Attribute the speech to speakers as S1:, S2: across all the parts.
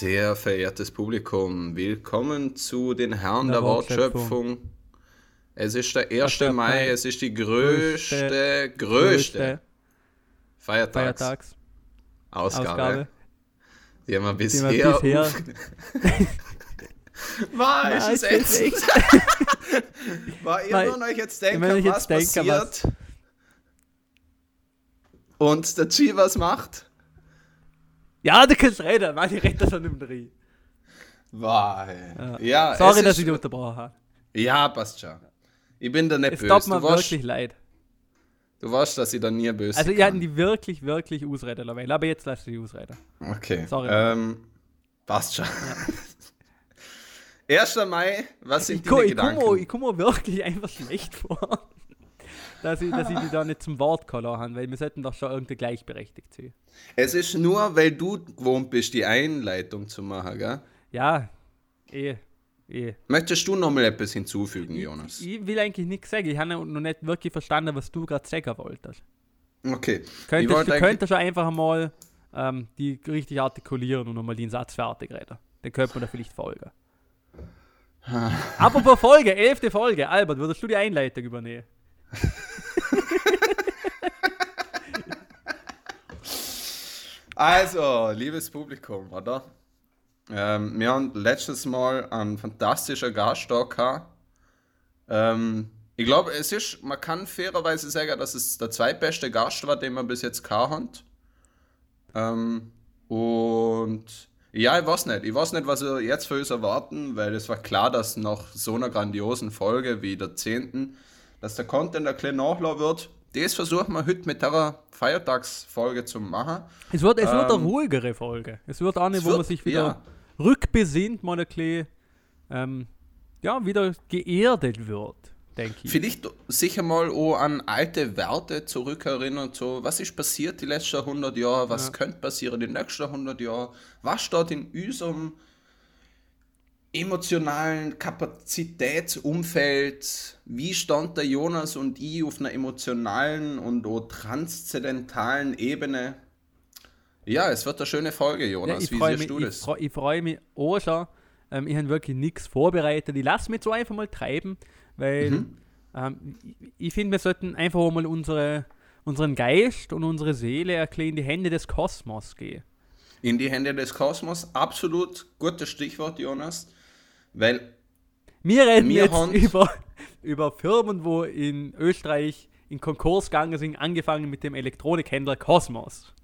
S1: Sehr verehrtes Publikum, willkommen zu den Herren der, der Wortschöpfung. Es ist der 1. Mai, es ist die größte, größte, größte Feiertags, Feiertags Ausgabe, Ausgabe, die haben wir bisher. Die haben wir bisher War, ist es ätzend. War ihr nur euch jetzt denken, was jetzt passiert? Was... Und der G was macht?
S2: Ja, du kannst reden, weil ich rede schon im Dreh.
S1: Wow.
S2: Ja. ja Sorry, dass ich dich unterbrochen habe.
S1: Ja, passt schon. Ich bin da nicht
S2: es böse. Es tut mir wirklich warst, leid.
S1: Du weißt, dass ich da nie böse
S2: Also, ihr hatten die wirklich, wirklich Ausrede lassen. Aber jetzt lass du die Ausrede.
S1: Okay. Sorry. Ähm, passt schon. Ja. 1. Mai, was sind die Gedanken?
S2: Ich komme mir wirklich einfach schlecht vor dass ich, dass ich dich da nicht zum Wort kommen habe, weil wir sollten doch schon irgendwie gleichberechtigt sein.
S1: Es ist nur, weil du gewohnt bist, die Einleitung zu machen, gell?
S2: Ja, eh. Eh.
S1: Möchtest du noch mal etwas hinzufügen, Jonas?
S2: Ich, ich will eigentlich nichts sagen. Ich habe noch nicht wirklich verstanden, was du gerade sagen wolltest.
S1: Okay.
S2: Könntest, du könntest schon einfach mal ähm, die richtig artikulieren und nochmal den Satz fertig reden. Dann könnte man da vielleicht folgen. Apropos Folge, elfte Folge. Albert, würdest du die Einleitung übernehmen?
S1: also, liebes Publikum, oder? Ähm, wir haben letztes Mal einen fantastischen Gast gehabt. Ähm, ich glaube, es ist, man kann fairerweise sagen, dass es der zweitbeste Gast war, den wir bis jetzt gehabt haben. Ähm, und ja, ich weiß nicht. Ich weiß nicht, was wir jetzt für uns erwarten, weil es war klar, dass nach so einer grandiosen Folge wie der 10 dass der Content ein bisschen nachladen wird. Das versuchen wir heute mit der Feiertagsfolge zu machen.
S2: Es wird, es ähm, wird eine ähm, ruhigere Folge. Es wird eine, wo wird, man sich wieder ja. rückbesinnt, mal ein bisschen, ähm, ja, wieder geerdet wird, denke ich.
S1: Vielleicht sicher mal auch an alte Werte zurückerinnern, so, was ist passiert die letzten 100 Jahre, was ja. könnte passieren die nächsten 100 Jahre, was steht in unserem emotionalen Kapazitätsumfeld, wie stand der Jonas und ich auf einer emotionalen und transzendentalen Ebene? Ja, es wird eine schöne Folge, Jonas.
S2: Ja, wie siehst mich, du das? Ich, freu, freue mich auch schon. Ähm, ich habe wirklich nichts vorbereitet. Ich lasse mich so einfach mal treiben, weil mhm. ähm, ich, ich finde, wir sollten einfach mal unsere, unseren Geist und unsere Seele erklären in die Hände des Kosmos gehen.
S1: In die Hände des Kosmos, absolut gutes Stichwort, Jonas. Weil
S2: wir reden wir jetzt über, über Firmen, wo in Österreich in Konkurs gegangen sind, angefangen mit dem Elektronikhändler Cosmos.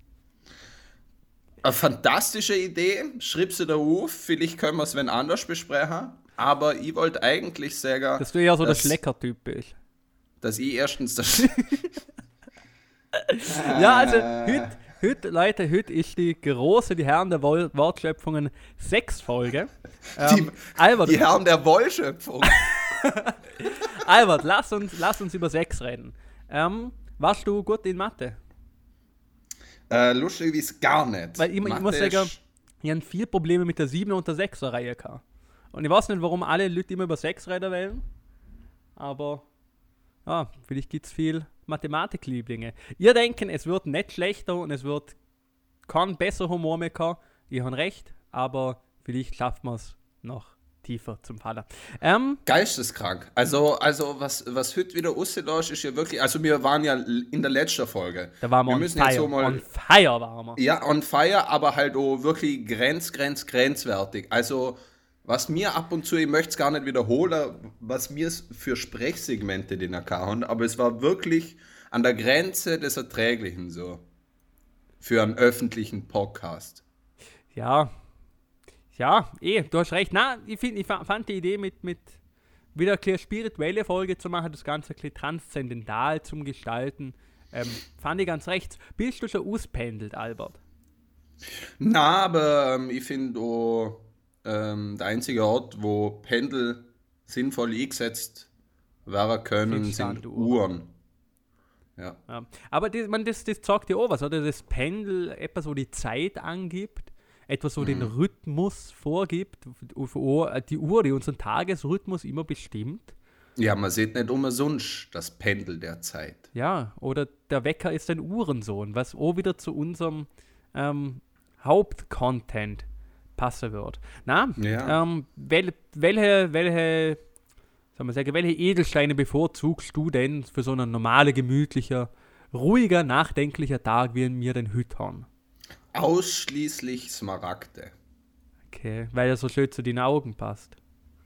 S1: Eine fantastische Idee, schreib sie da auf, vielleicht können wir es wenn anders besprechen, aber ich wollte eigentlich sagen,
S2: dass du eher so dass, der Schlecker-Typ bist.
S1: Dass ich erstens das.
S2: ja, also heute, heute, Leute, heute ist die große, die Herren der Wortschöpfungen sechs Folge.
S1: Ähm, die, Albert, die Herren der Wollschöpfung.
S2: Albert, lass uns, lass uns über Sex reden. Ähm, warst du gut in Mathe?
S1: Äh, lustig wie es gar nicht.
S2: Weil ich, ich muss sagen, ich habe viele Probleme mit der 7er und der 6er Reihe gehabt. Und ich weiß nicht, warum alle Leute immer über 6 reden wollen. Aber ja, vielleicht gibt es viel Mathematiklieblinge. Ihr denken, es wird nicht schlechter und es wird kein besser Humor mehr kommen. Ihr habt recht, aber Vielleicht schafft man es noch tiefer zum Fallen.
S1: Ähm, Geisteskrank. Also, also was, was heute wieder ausgelöscht ist ja wirklich, also wir waren ja in der letzten Folge.
S2: Da waren wir, wir müssen on, fire. Jetzt so mal, on fire waren wir.
S1: Ja, on fire, aber halt auch wirklich grenz, grenz, grenzwertig. Also, was mir ab und zu, ich möchte es gar nicht wiederholen, was mir für Sprechsegmente den haben, aber es war wirklich an der Grenze des Erträglichen so. Für einen öffentlichen Podcast.
S2: Ja, ja, eh, du hast recht. Na, ich, find, ich fand die Idee mit, mit wieder eine spirituelle Folge zu machen, das Ganze ein bisschen transzendental zum Gestalten, ähm, fand ich ganz recht. Bist du schon auspendelt, Albert?
S1: Na, aber ähm, ich finde, oh, ähm, der einzige Ort, wo Pendel sinnvoll eingesetzt werden können, sind Uhren.
S2: Ja. ja. Aber das, man, das, das sagt ja auch was, oder? Das Pendel, etwas, wo die Zeit angibt etwas, wo mhm. den Rhythmus vorgibt, die Uhr, die unseren Tagesrhythmus immer bestimmt.
S1: Ja, man sieht nicht umsonst das Pendel der Zeit.
S2: Ja, oder der Wecker ist ein Uhrensohn, was auch wieder zu unserem ähm, Hauptcontent passen wird. Na,
S1: Ja.
S2: ähm, wel, welche, welche, soll man sagen, welche Edelsteine bevorzugst du denn für so einen normalen, gemütlicher, ruhiger, nachdenklicher Tag, wie in mir den Hüt haben?
S1: Ausschließlich Smaragde.
S2: Okay, weil er so schön zu den Augen passt.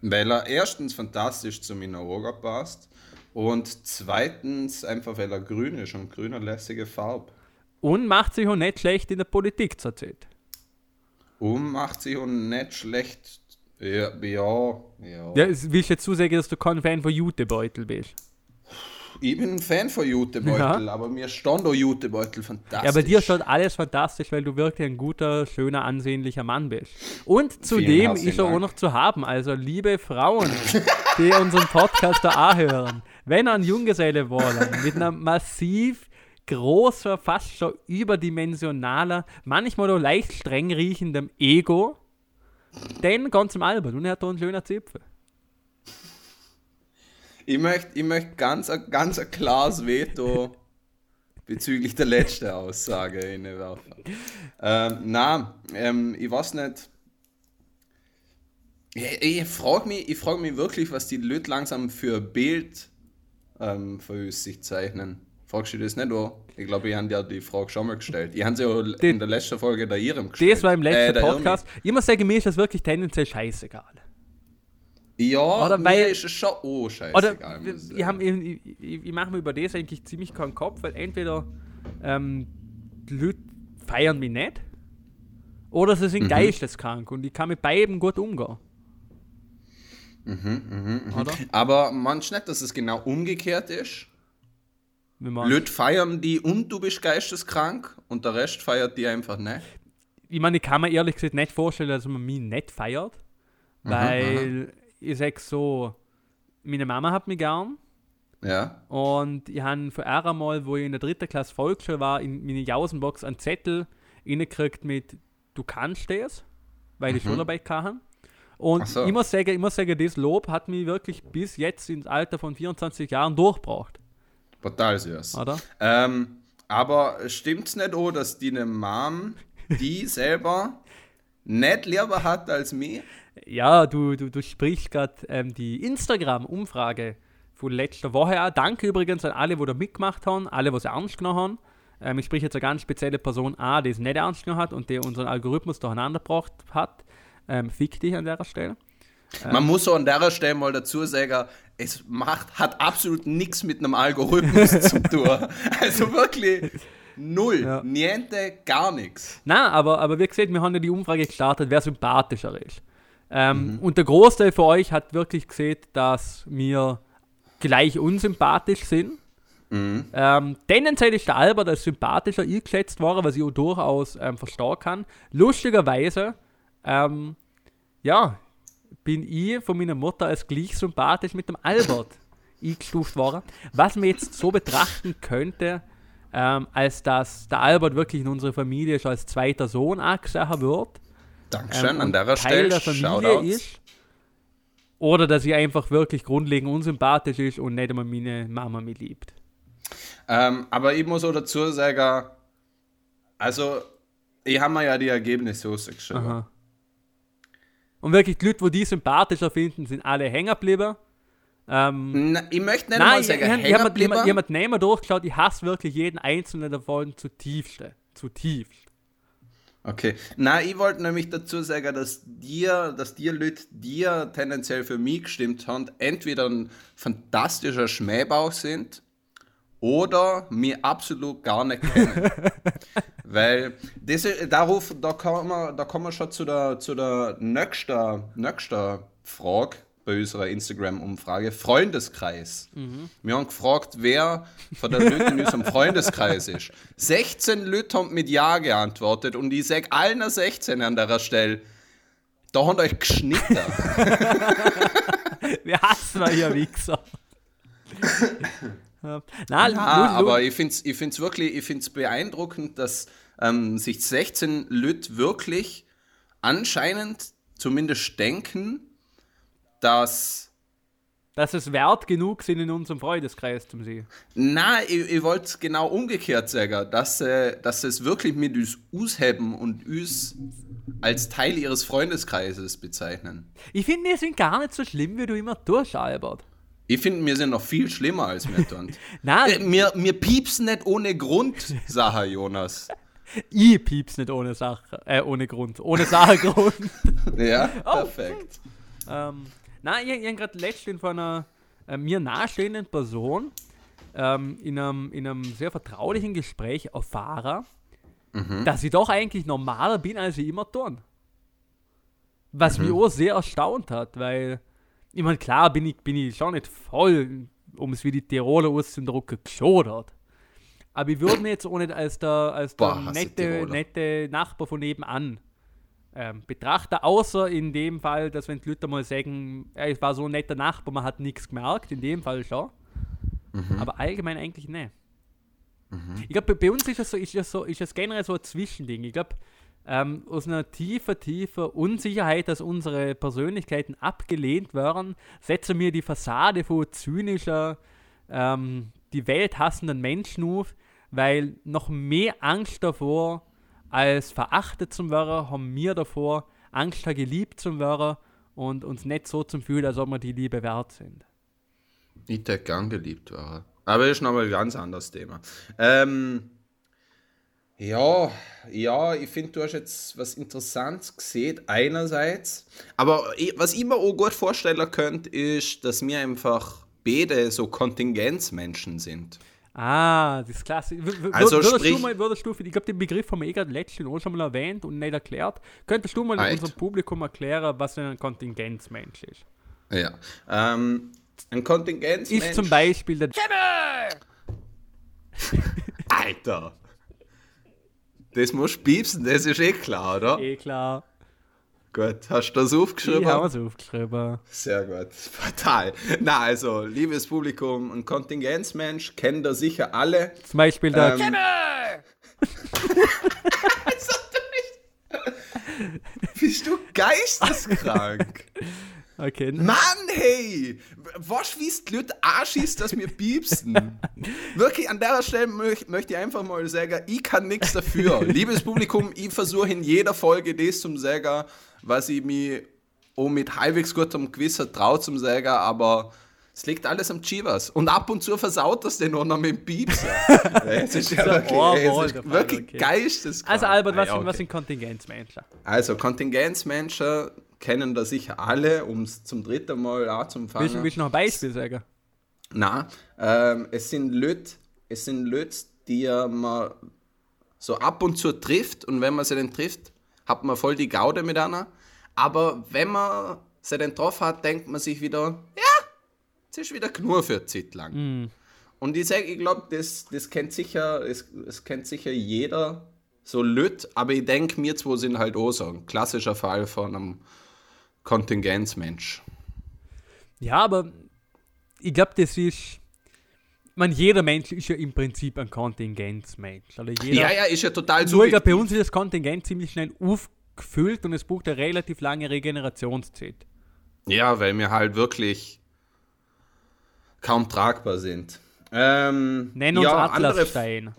S1: Weil er erstens fantastisch zu meinen Augen passt und zweitens einfach, weil er grün ist und grün eine lässige Farbe.
S2: Und macht sich auch nicht schlecht in der Politik zurzeit.
S1: Macht sich und nicht schlecht. Ja, ja, ja.
S2: Ja, willst du jetzt zusagen, dass du kein Fan von Jutebeutel bist?
S1: Ich bin ein Fan von Jutebeutel, aber mir stand auch Jutebeutel fantastisch.
S2: Ja, bei dir schaut alles fantastisch, weil du wirklich ein guter, schöner, ansehnlicher Mann bist. Und zudem ist er auch noch zu haben. Also, liebe Frauen, die unseren Podcast da anhören, wenn ihr einen Junggeselle wollen, mit einer massiv großer, fast schon überdimensionaler, manchmal auch leicht streng riechendem Ego, dann ganz zum Albert und er hat da einen schönen Zipfel.
S1: Ich möchte ich möcht ganz, ein- ganz ein klares Veto bezüglich der letzten Aussage hinwerfen. Ähm, na, ähm, ich weiß nicht. Ich, ich frage mich, ich frag mich wirklich, was die Leute langsam für ein Bild ähm, von sich zeichnen. Fragst du das nicht auch? Ich glaube, ich habe dir die Frage schon mal gestellt. Ich habe sie auch in der letzten Folge der Ihrem gestellt.
S2: Das war im letzten
S1: Äh, der Irmi.
S2: Podcast. Ich muss sagen, mir ist das wirklich tendenziell scheißegal.
S1: Ja,
S2: Oder
S1: mir
S2: weil-
S1: ist es schon
S2: Oder
S1: scheißegal. muss ich sagen.
S2: ich, ich, ich mache mir über das eigentlich ziemlich keinen Kopf, weil entweder ähm, die Leute feiern mich nicht oder sie
S1: Mhm.
S2: sind geisteskrank und ich kann mit beiden gut umgehen.
S1: Mhm,
S2: Oder?
S1: Aber manch nicht, dass es genau umgekehrt ist. Leute feiern die und du bist geisteskrank und der Rest feiert die einfach nicht.
S2: ich meine, ich kann mir ehrlich gesagt nicht vorstellen, dass man mich nicht feiert,
S1: Mhm,
S2: weil ich sag so, meine Mama hat mich gern
S1: Ja.
S2: Und ich habe für einmal, wo ich in der dritten Klasse Volksschule war, in meine Jausenbox einen Zettel reingekriegt mit Du kannst das, weil ich Schularbeit kann. Und
S1: Mhm. So.
S2: ich, muss sagen, ich muss sagen, das Lob hat mich wirklich bis jetzt ins Alter von 24 Jahren durchgebracht.
S1: Total süß.
S2: Oder?
S1: Ähm, aber stimmt's nicht auch, dass die eine Mom die selber nicht lieber hat als mich?
S2: Ja, du, du, du sprichst gerade ähm, die Instagram-Umfrage von letzter Woche an. Danke übrigens an alle, die da mitgemacht haben, alle, die es ernst genommen haben. Ähm, ich spreche jetzt eine ganz spezielle Person an, die es nicht ernst genommen hat und die unseren Algorithmus durcheinander gebracht hat. Ähm, fick dich an der Stelle.
S1: Man muss so an der Stelle mal dazu sagen, es macht, hat absolut nichts mit einem Algorithmus zu tun. Also wirklich null,
S2: Ja.
S1: niente, gar nichts.
S2: Na, aber, aber wie gesagt, wir haben ja die Umfrage gestartet, wer sympathischer ist. Ähm, Und der Großteil von euch hat wirklich gesehen, dass wir gleich unsympathisch sind. Ähm, tendenziell ist der Albert als sympathischer eingeschätzt worden, was ich auch durchaus ähm, verstehen kann. Lustigerweise, ähm, ja, bin ich von meiner Mutter als gleich sympathisch mit dem Albert eingestuft worden. Was man jetzt so betrachten könnte, ähm, als dass der Albert wirklich in unserer Familie schon als zweiter Sohn angesehen wird.
S1: Dankeschön
S2: ähm,
S1: an der
S2: Teil
S1: Stelle.
S2: der Familie
S1: Shoutouts.
S2: ist. Oder dass sie einfach wirklich grundlegend unsympathisch ist und nicht einmal meine Mama mich liebt.
S1: Ähm, aber ich muss auch dazu sagen, also ich habe mir ja die Ergebnisse rausgeschrieben.
S2: Aha. Und wirklich, die Leute, die die sympathischer finden, sind alle hängen geblieben. Ähm,
S1: Na, ich möchte nicht
S2: nein,
S1: mal
S2: ich,
S1: sagen,
S2: ich, ich,
S1: hängen
S2: habe mir jemand näher durchgeschaut, ich hasse wirklich jeden einzelnen davon zutiefst. Zutiefst.
S1: Okay. Na, ich wollte nämlich dazu sagen, dass dir, dass dir Leute, dir tendenziell für mich gestimmt haben, entweder ein fantastischer Schmähbauch sind oder mir absolut gar nicht kennen. Weil das, darauf, da kommen wir, da kommen wir schon zu der, zu der nächsten, nächsten Frage bei unserer Instagram-Umfrage. Freundeskreis. Wir haben gefragt, wer von den Leuten in unserem Freundeskreis ist. 16 Leute haben mit Ja geantwortet und ich sage allen 16 an der Stelle, da haben euch geschnitten.
S2: Wir hassen wir hier, Wichser. Ja. Nein,
S1: Ja, aber ich finde es ich find's wirklich ich find's beeindruckend, dass ähm, sich 16 Leute wirklich anscheinend zumindest denken, dass
S2: Dass es wert genug sind, in unserem Freundeskreis zu sehen.
S1: Na, ich, ich wollte genau umgekehrt sagen, dass, äh, dass sie es wirklich mit uns ausheben und uns als Teil ihres Freundeskreises bezeichnen.
S2: Ich finde, wir sind gar nicht so schlimm, wie du immer tust, Albert.
S1: Ich finde, wir sind noch viel schlimmer als wir tun.
S2: Nein,
S1: äh, wir, wir piepsen nicht ohne Grund, Sache Jonas.
S2: ich pieps nicht ohne Sache, äh, ohne Grund, ohne Sachgrund.
S1: Ja,
S2: Oh.
S1: perfekt.
S2: ähm, nein, ich, ich habe gerade letztens von einer äh, mir nahestehenden Person ähm, in, einem, in einem sehr vertraulichen Gespräch erfahren, dass ich doch eigentlich normaler bin, als ich immer tun. Was mich auch sehr erstaunt hat, weil, ich meine, klar bin ich, bin ich schon nicht voll, um es wie die Tiroler auszudrücken, geschodert. Aber ich würde mich jetzt auch nicht als der, als der
S1: Boah,
S2: nette, nette Nachbar von nebenan ähm, betrachten, außer in dem Fall, dass wenn die Leute mal sagen, ja, es war so ein netter Nachbar, man hat nichts gemerkt, in dem Fall schon. Aber allgemein eigentlich nicht. Ich glaube, bei, bei uns ist es so, ist es so, ist es generell so ein Zwischending. Ich glaube, ähm, aus einer tiefer, tiefer Unsicherheit, dass unsere Persönlichkeiten abgelehnt werden, setzen wir die Fassade von zynischer, ähm, die Welt hassenden Menschen auf, weil noch mehr Angst davor, als verachtet zu werden, haben wir davor, Angst geliebt zu werden und uns nicht so zum Fühlen, als ob wir die Liebe wert sind.
S1: Ich hätte gern geliebt war. Aber ist nochmal ein ganz anderes Thema. Ähm, ja, ja, ich finde, du hast jetzt was Interessantes gesehen, einerseits. Aber ich, was ich mir auch gut vorstellen könnte, ist, dass wir einfach beide so Kontingenzmenschen sind.
S2: Ah, das ist klasse. W w-
S1: Also
S2: würdest,
S1: sprich-
S2: du mal, würdest du, ich glaube, den Begriff haben wir eh gerade letztens auch schon mal erwähnt und nicht erklärt. Könntest du mal
S1: Right.
S2: unserem Publikum erklären, was denn ein Kontingenzmensch ist?
S1: Ja. Ähm, ein Kontingenzmensch.
S2: Ist zum Beispiel der
S1: Alter! Das musst du piepsen, das ist eh klar, oder?
S2: eh klar.
S1: Gut, hast du das
S2: Ich
S1: aufgeschrieben?
S2: habe es aufgeschrieben.
S1: Sehr gut, fatal. Na, also, liebes Publikum, ein Kontingenzmensch kennen da sicher alle.
S2: Zum Beispiel der
S1: Ähm, Bist du geisteskrank?
S2: Okay.
S1: Mann, hey! Was wie die Leute anschießt, dass wir piepsen? Wirklich, an der Stelle möch, möchte ich einfach mal sagen, ich kann nichts dafür. Liebes Publikum, ich versuche in jeder Folge das zum sagen, was ich mir auch mit halbwegs gutem Gewissen traue zum sagen, aber es liegt alles am Chivas. Und ab und zu versaut das den auch noch mit dem Piepsen. Es ist ja wirklich, es
S2: der
S1: ist wirklich
S2: okay.
S1: geisteskrank.
S2: Also Albert, was,
S1: Ah, ja,
S2: sind, was
S1: okay.
S2: sind Kontingenzmenschen?
S1: Also Kontingenzmenschen kennen da sicher alle, um es zum dritten Mal
S2: Willst, du-
S1: anzufangen.
S2: willst du noch ein Beispiel sagen?
S1: Na, ähm, es sind Leute, es sind Leute, die man so ab und zu trifft und wenn man sie dann trifft, hat man voll die Gaude mit einer. Aber wenn man sie dann getroffen hat, denkt man sich wieder, ja, es ist wieder nur für eine Zeit lang. Und ich sage, ich glaube, das, das kennt sicher, es, es kennt sicher jeder so Leute, aber ich denke, wir zwei sind halt auch so ein klassischer Fall von einem Kontingenzmensch.
S2: Ja, aber ich glaube, das ist. Meine, jeder Mensch ist ja im Prinzip ein Kontingenzmensch. Oder jeder,
S1: Ja, ja, ist ja total
S2: Nur ich glaub, bei uns ist das Kontingent ziemlich schnell aufgefüllt und es braucht eine relativ lange Regenerationszeit.
S1: Ja, weil wir halt wirklich kaum tragbar sind. Ähm,
S2: Nenn uns
S1: ja,
S2: Atlasstein.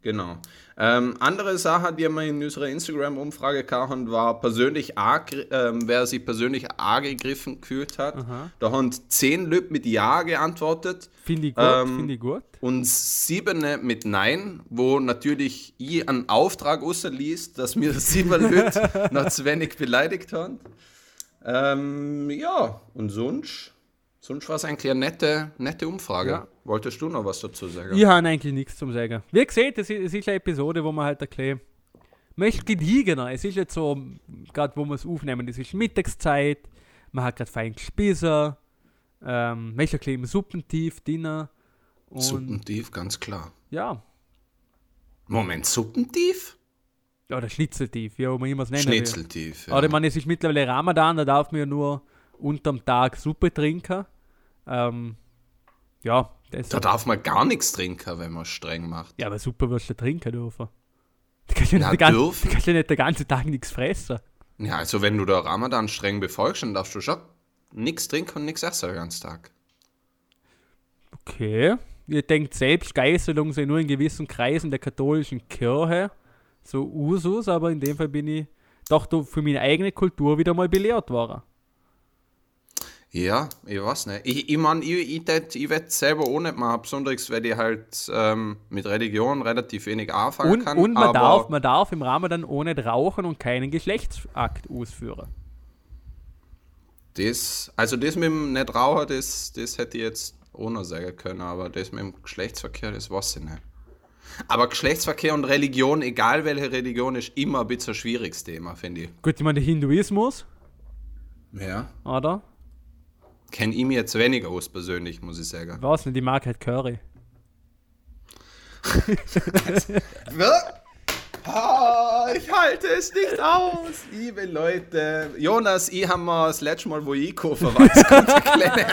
S1: genau. Ähm, andere Sache, die wir in unserer Instagram-Umfrage kamen, war persönlich angr- ähm, wer sich persönlich angegriffen gefühlt hat. Da haben zehn Leute mit Ja geantwortet
S2: Finde ich gut,
S1: Ähm,
S2: finde ich gut.
S1: und sieben mit Nein, wo natürlich ich einen Auftrag ausließ, dass mir sieben Leute noch zu wenig beleidigt haben. Ähm, ja, und sonst, sonst war es eigentlich eine nette, nette Umfrage.
S2: Ja.
S1: Wolltest du noch was dazu sagen?
S2: Ich habe eigentlich nichts zum Sagen. Wie gesagt, es ist, es ist eine Episode, wo man halt erklärt, ist gediegener. Es ist jetzt so, gerade wo wir es aufnehmen, es ist Mittagszeit, man hat gerade fein gespissen, ähm, ist ein im Suppentief drin. Und
S1: Suppentief, ganz klar.
S2: ja,
S1: Moment, Suppentief?
S2: oder Schnitzeltief, wie auch immer es nennen will.
S1: Schnitzeltief. Ja.
S2: Aber ich meine, es ist mittlerweile Ramadan, da darf man ja nur unterm Tag Suppe trinken. Ähm, ja,
S1: da darf man gar nichts trinken, wenn man streng macht.
S2: ja, aber Suppe wirst du trinken dürfen. Du kannst ja
S1: Na,
S2: nicht, den ganzen,
S1: dürfen?
S2: du kannst ja nicht den ganzen Tag nichts fressen.
S1: Ja, also wenn du da Ramadan streng befolgst, dann darfst du schon nichts trinken und nichts essen den ganzen Tag.
S2: Okay. Ihr denkt selbst, Geißelung sei nur in gewissen Kreisen der katholischen Kirche so Usus, aber in dem Fall bin ich doch für meine eigene Kultur wieder mal belehrt worden.
S1: Ja, ich weiß nicht. Ich, ich meine, ich, ich, tät- ich werde selber auch nicht machen, besonders weil ich halt ähm, mit Religion relativ wenig anfangen
S2: Und,
S1: kann.
S2: und man, darf, man darf im Ramadan auch nicht rauchen und keinen Geschlechtsakt ausführen.
S1: das, also das mit dem nicht rauchen, das, das hätte ich jetzt noch sagen können, aber das mit dem Geschlechtsverkehr, das weiß ich nicht. Aber Geschlechtsverkehr und Religion, egal welche Religion, ist immer ein bisschen ein schwieriges Thema, finde ich.
S2: Gut, ich meine, der Hinduismus,
S1: Ja.
S2: oder?
S1: Kenne ich mir jetzt weniger aus persönlich, muss ich sagen.
S2: Ich weiß nicht, die mag halt Curry.
S1: Ah, ich halte es nicht aus, liebe Leute. Jonas, ich habe mir das letzte Mal, wo ich einkaufen ganze kleine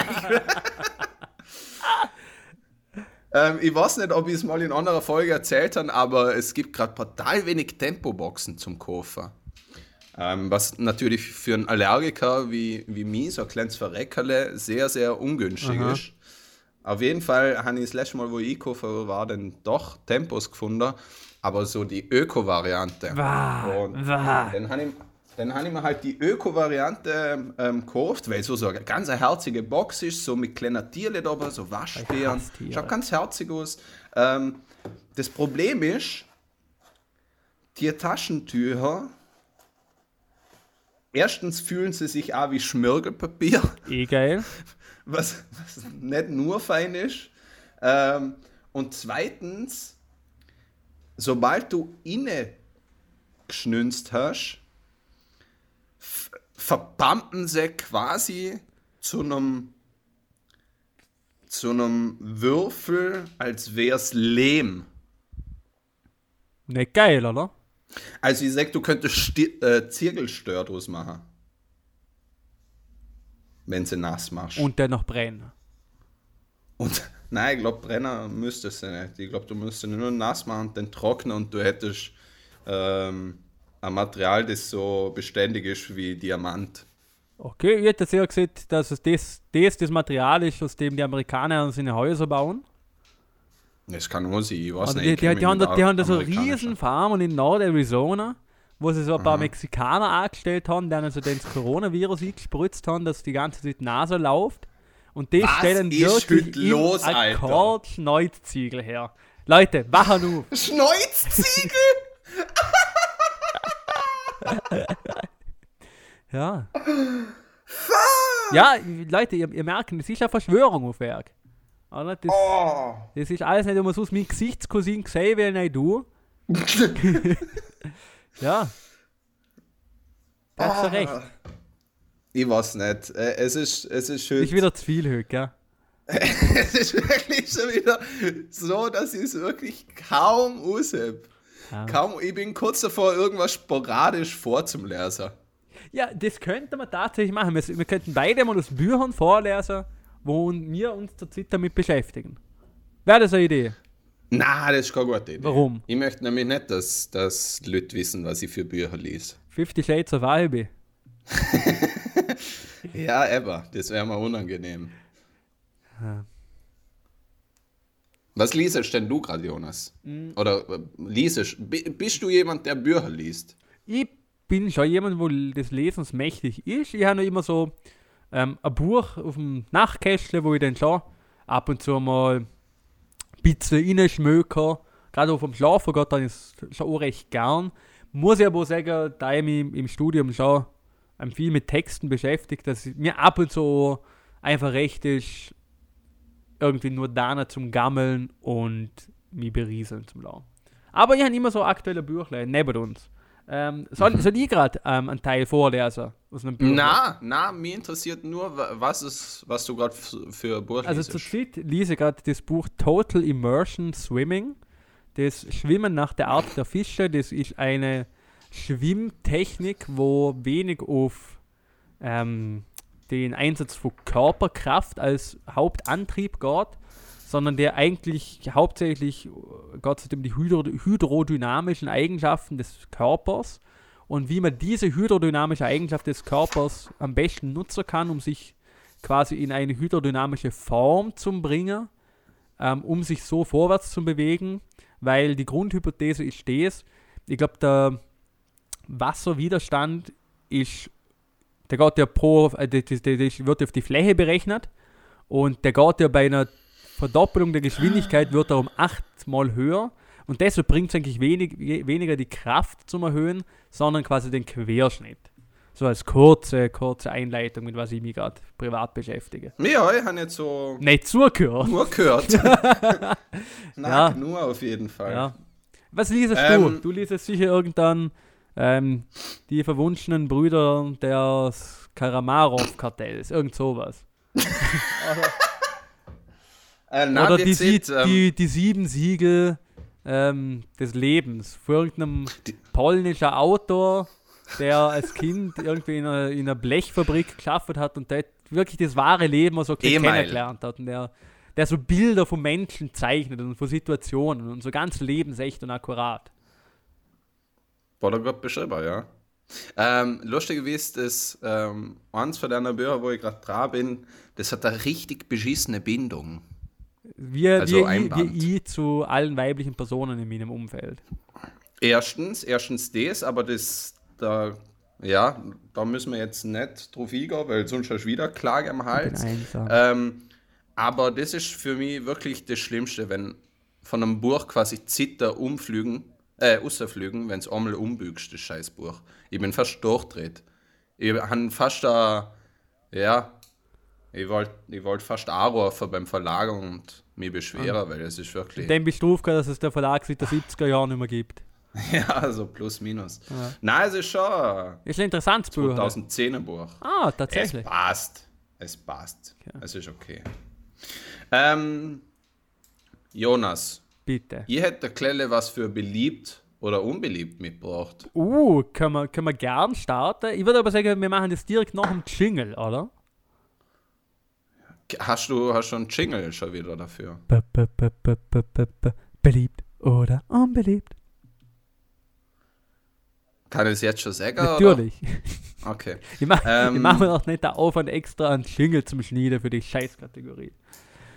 S1: ähm, Ich weiß nicht, ob ich es mal in anderer Folge erzählt habe, aber es gibt gerade total wenig Tempoboxen zum Kaufen. Ähm, was natürlich für einen Allergiker wie, wie mich, so ein kleines Verreckerle, sehr, sehr ungünstig
S2: Aha.
S1: ist. Auf jeden Fall habe ich das letzte Mal, wo ich einkaufen war, dann doch Tempos gefunden, aber so die Öko-Variante. Und
S2: wah.
S1: dann habe ich, dann ich mir halt die Öko-Variante ähm, gekauft, weil so, so eine ganz herzige Box ist, so mit kleinen Tierle da, so Waschbären. Schaut ganz herzig aus. Ähm, das Problem ist, die Taschentücher, erstens fühlen sie sich auch wie Schmirgelpapier
S2: Eh geil.
S1: was, was nicht nur fein ist. Ähm, und zweitens, sobald du inne geschnünzt hast, verbampen sie quasi zu einem zu einem Würfel, als wär's Lehm.
S2: Nicht geil, oder?
S1: Also ich sag, du könntest Sti äh, Zirkelstör draus machen. Wenn sie nass machst.
S2: Und der noch brennen.
S1: Und nein, ich glaube, Brenner müsstest du nicht. Ich glaube, du müsstest nur nass machen und dann trocknen und du hättest ähm, ein Material, das so beständig ist wie Diamant.
S2: Okay, ich hätte sehr gesehen, dass es das, das das Material ist, aus dem die Amerikaner seine Häuser bauen.
S1: Das kann auch sein, ich weiß
S2: Also
S1: nicht.
S2: die, die, die, haben, die haben da so riesen Farmen in Nord-Arizona, wo sie so ein paar Mexikaner angestellt haben, die also das Coronavirus eingespritzt haben, dass die ganze Zeit die Nase läuft. Und die
S1: Was
S2: stellen wirklich
S1: los, Alter?
S2: Schneuzziegel her. Leute, wachen auf.
S1: Schneuziegel?
S2: Ja. Ja, Leute, ihr, ihr merkt, das ist eine Verschwörung auf Werk. Oder? Das,
S1: oh.
S2: das ist alles nicht immer so aus meinem Gesichtscousin gesehen, wie nicht du. ja. Da hast du recht.
S1: Ich weiß nicht. Es ist, es ist schön.
S2: Ist wieder zu viel heute, gell?
S1: es ist wirklich schon wieder so, dass ich es wirklich kaum aushebe.
S2: Ja.
S1: Kaum, ich bin kurz davor, irgendwas sporadisch vorzulesen.
S2: Ja, das könnte man tatsächlich machen. Wir, wir könnten beide mal aus Büchern vorlesen, wo wir uns zurzeit damit beschäftigen. Wäre das eine Idee?
S1: Na, das ist keine gute Idee.
S2: Warum?
S1: Ich möchte nämlich nicht, dass, dass Leute wissen, was ich für Bücher lese.
S2: Fifty Shades of Albi.
S1: Ja, aber, das wäre mir unangenehm.
S2: Ja.
S1: Was liest denn du gerade, Jonas?
S2: Mm.
S1: Oder äh, liest, bi- bist du jemand, der Bücher liest?
S2: Ich bin schon jemand, wo des Lesens mächtig ist. Ich habe noch immer so ähm, ein Buch auf dem Nachtkästchen, wo ich dann schon ab und zu mal ein bisschen reinschmöke. Gerade auf dem Schlafen geht dann ist schon auch recht gern. Muss ich aber sagen, da ich mich im Studium schon ähm, viel mit Texten beschäftigt, dass mir ab und zu einfach recht ist, irgendwie nur da zum Gammeln und mich berieseln zum Laufen. Aber ich habe immer so aktuelle Büchlein neben uns. Ähm, soll, soll ich gerade ähm, einen Teil vorlesen aus einem Buch?
S1: Na, na, mich interessiert nur, wa- was, ist, was du gerade für Buch
S2: Also
S1: liest.
S2: zur Zeit lese ich gerade das Buch Total Immersion Swimming. Das Schwimmen nach der Art der Fische, das ist eine Schwimmtechnik, wo wenig auf ähm, den Einsatz von Körperkraft als Hauptantrieb geht, sondern der eigentlich hauptsächlich äh, geht es um die hydro hydrodynamischen Eigenschaften des Körpers und wie man diese hydrodynamische Eigenschaft des Körpers am besten nutzen kann, um sich quasi in eine hydrodynamische Form zu bringen, ähm, um sich so vorwärts zu bewegen, weil die Grundhypothese ist das, ich glaube, der Wasserwiderstand ist, der geht ja pro, äh, der, der, der wird auf die Fläche berechnet und der geht ja bei einer Verdoppelung der Geschwindigkeit wird er um achtmal höher und deshalb bringt es eigentlich wenig, weniger die Kraft zum Erhöhen, sondern quasi den Querschnitt. So als kurze, kurze Einleitung, mit was ich mich gerade privat beschäftige.
S1: Ja, ich habe jetzt so
S2: Nicht zugehört.
S1: nur gehört. Nein,
S2: Ja.
S1: nur auf jeden Fall.
S2: Ja. Was liest du?
S1: Ähm,
S2: Du liest sicher irgendwann ähm, die verwunschenen Brüder des Karamarov-Kartells, irgend sowas.
S1: Äh, nein,
S2: Oder die,
S1: sieht,
S2: sie-
S1: ähm,
S2: die, die sieben Siegel ähm, des Lebens von irgendeinem polnischer Autor, der als Kind irgendwie in einer, in einer Blechfabrik geschafft hat und der wirklich das wahre Leben so
S1: E-Mail.
S2: kennengelernt hat und der, der so Bilder von Menschen zeichnet und von Situationen und so ganz lebensecht und akkurat.
S1: War da gut beschrieben, ja. Ähm, lustig gewesen ist, ähm, eins von deiner Bücher, wo ich gerade dran bin, das hat eine richtig beschissene Bindung.
S2: Wie,
S1: Also
S2: wie, ich,
S1: Einband.
S2: wie ich zu allen weiblichen Personen in meinem Umfeld.
S1: Erstens, erstens das, aber das, da, ja, da müssen wir jetzt nicht drauf eingehen, weil sonst hast du wieder Klage am Hals. Ähm, aber das ist für mich wirklich das Schlimmste, wenn von einem Buch quasi Zitter umflügen, äh, rausflügen, wenn es einmal umbügst, das scheiß Buch. Ich bin fast durchdreht. Ich habe fast da, ja, ich wollte ich wollt fast anrufen beim Verlag und mich beschweren, weil es ist wirklich,
S2: Dem bist du aufgehört, dass es der Verlag seit den 70er Jahren nicht mehr gibt.
S1: ja, so plus minus.
S2: Ja.
S1: Nein, es ist schon
S2: Ist ein interessantes Buch.
S1: 2010 Buch.
S2: Ah,
S1: Es
S2: tatsächlich.
S1: passt. Es passt.
S2: Okay.
S1: Es ist okay. Ähm, Jonas,
S2: Bitte.
S1: ich hätte Klelle was für beliebt oder unbeliebt mitgebracht.
S2: Uh, können wir, können wir gern starten. Ich würde aber sagen, wir machen das direkt nach dem Jingle, oder?
S1: Hast du hast du einen Jingle schon wieder dafür?
S2: B -b -b -b -b -b -b Beliebt oder unbeliebt?
S1: Kann ich es jetzt schon sagen?
S2: Natürlich.
S1: Oder? Okay.
S2: Ich mache
S1: Ähm.
S2: mach mir auch nicht den Aufwand extra einen Jingle zum Schneiden für die Scheißkategorie.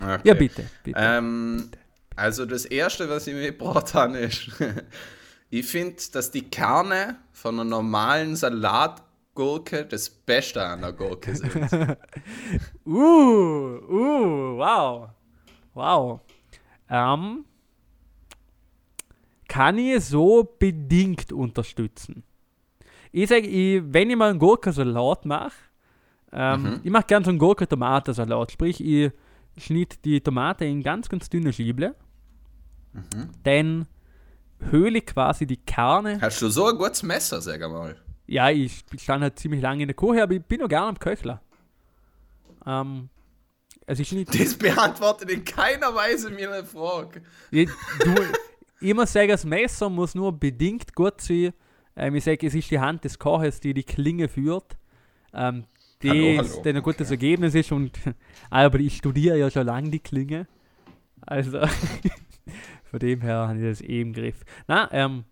S1: okay.
S2: Ja, bitte. bitte.
S1: Ähm, also das erste, was ich mitgebracht habe, ist, ich finde, dass die Kerne von einer normalen Salatgurke das Beste an der Gurke sind.
S2: Uh, uh, wow. Wow. Ähm, kann ich so bedingt unterstützen. Ich sage, ich, wenn ich mal einen Gurkensalat mache, ähm,
S1: Mhm.
S2: ich mache gerne so einen Gurken-Tomatensalat. Sprich, ich schnitt die Tomate in ganz, ganz dünne Schieble.
S1: Mhm.
S2: Dann höhle ich quasi die Kerne.
S1: Hast du so ein gutes Messer, sag mal?
S2: Ja, ich stand halt ziemlich lange in der Küche, aber ich bin noch gerne am Köchler. Ähm, also ich schnitt
S1: Das beantwortet in keiner Weise meine Frage.
S2: Ich, du, ich muss sagen, das Messer muss nur bedingt gut sein. Ähm, ich sage, es ist die Hand des Koches, die die Klinge führt. Ähm, die
S1: Hallo,
S2: ist-
S1: hallo.
S2: der ein gutes Ergebnis ist und aber ich studiere ja schon lange die Klinge. Also von dem her habe ich das eh im Griff. Na, ähm,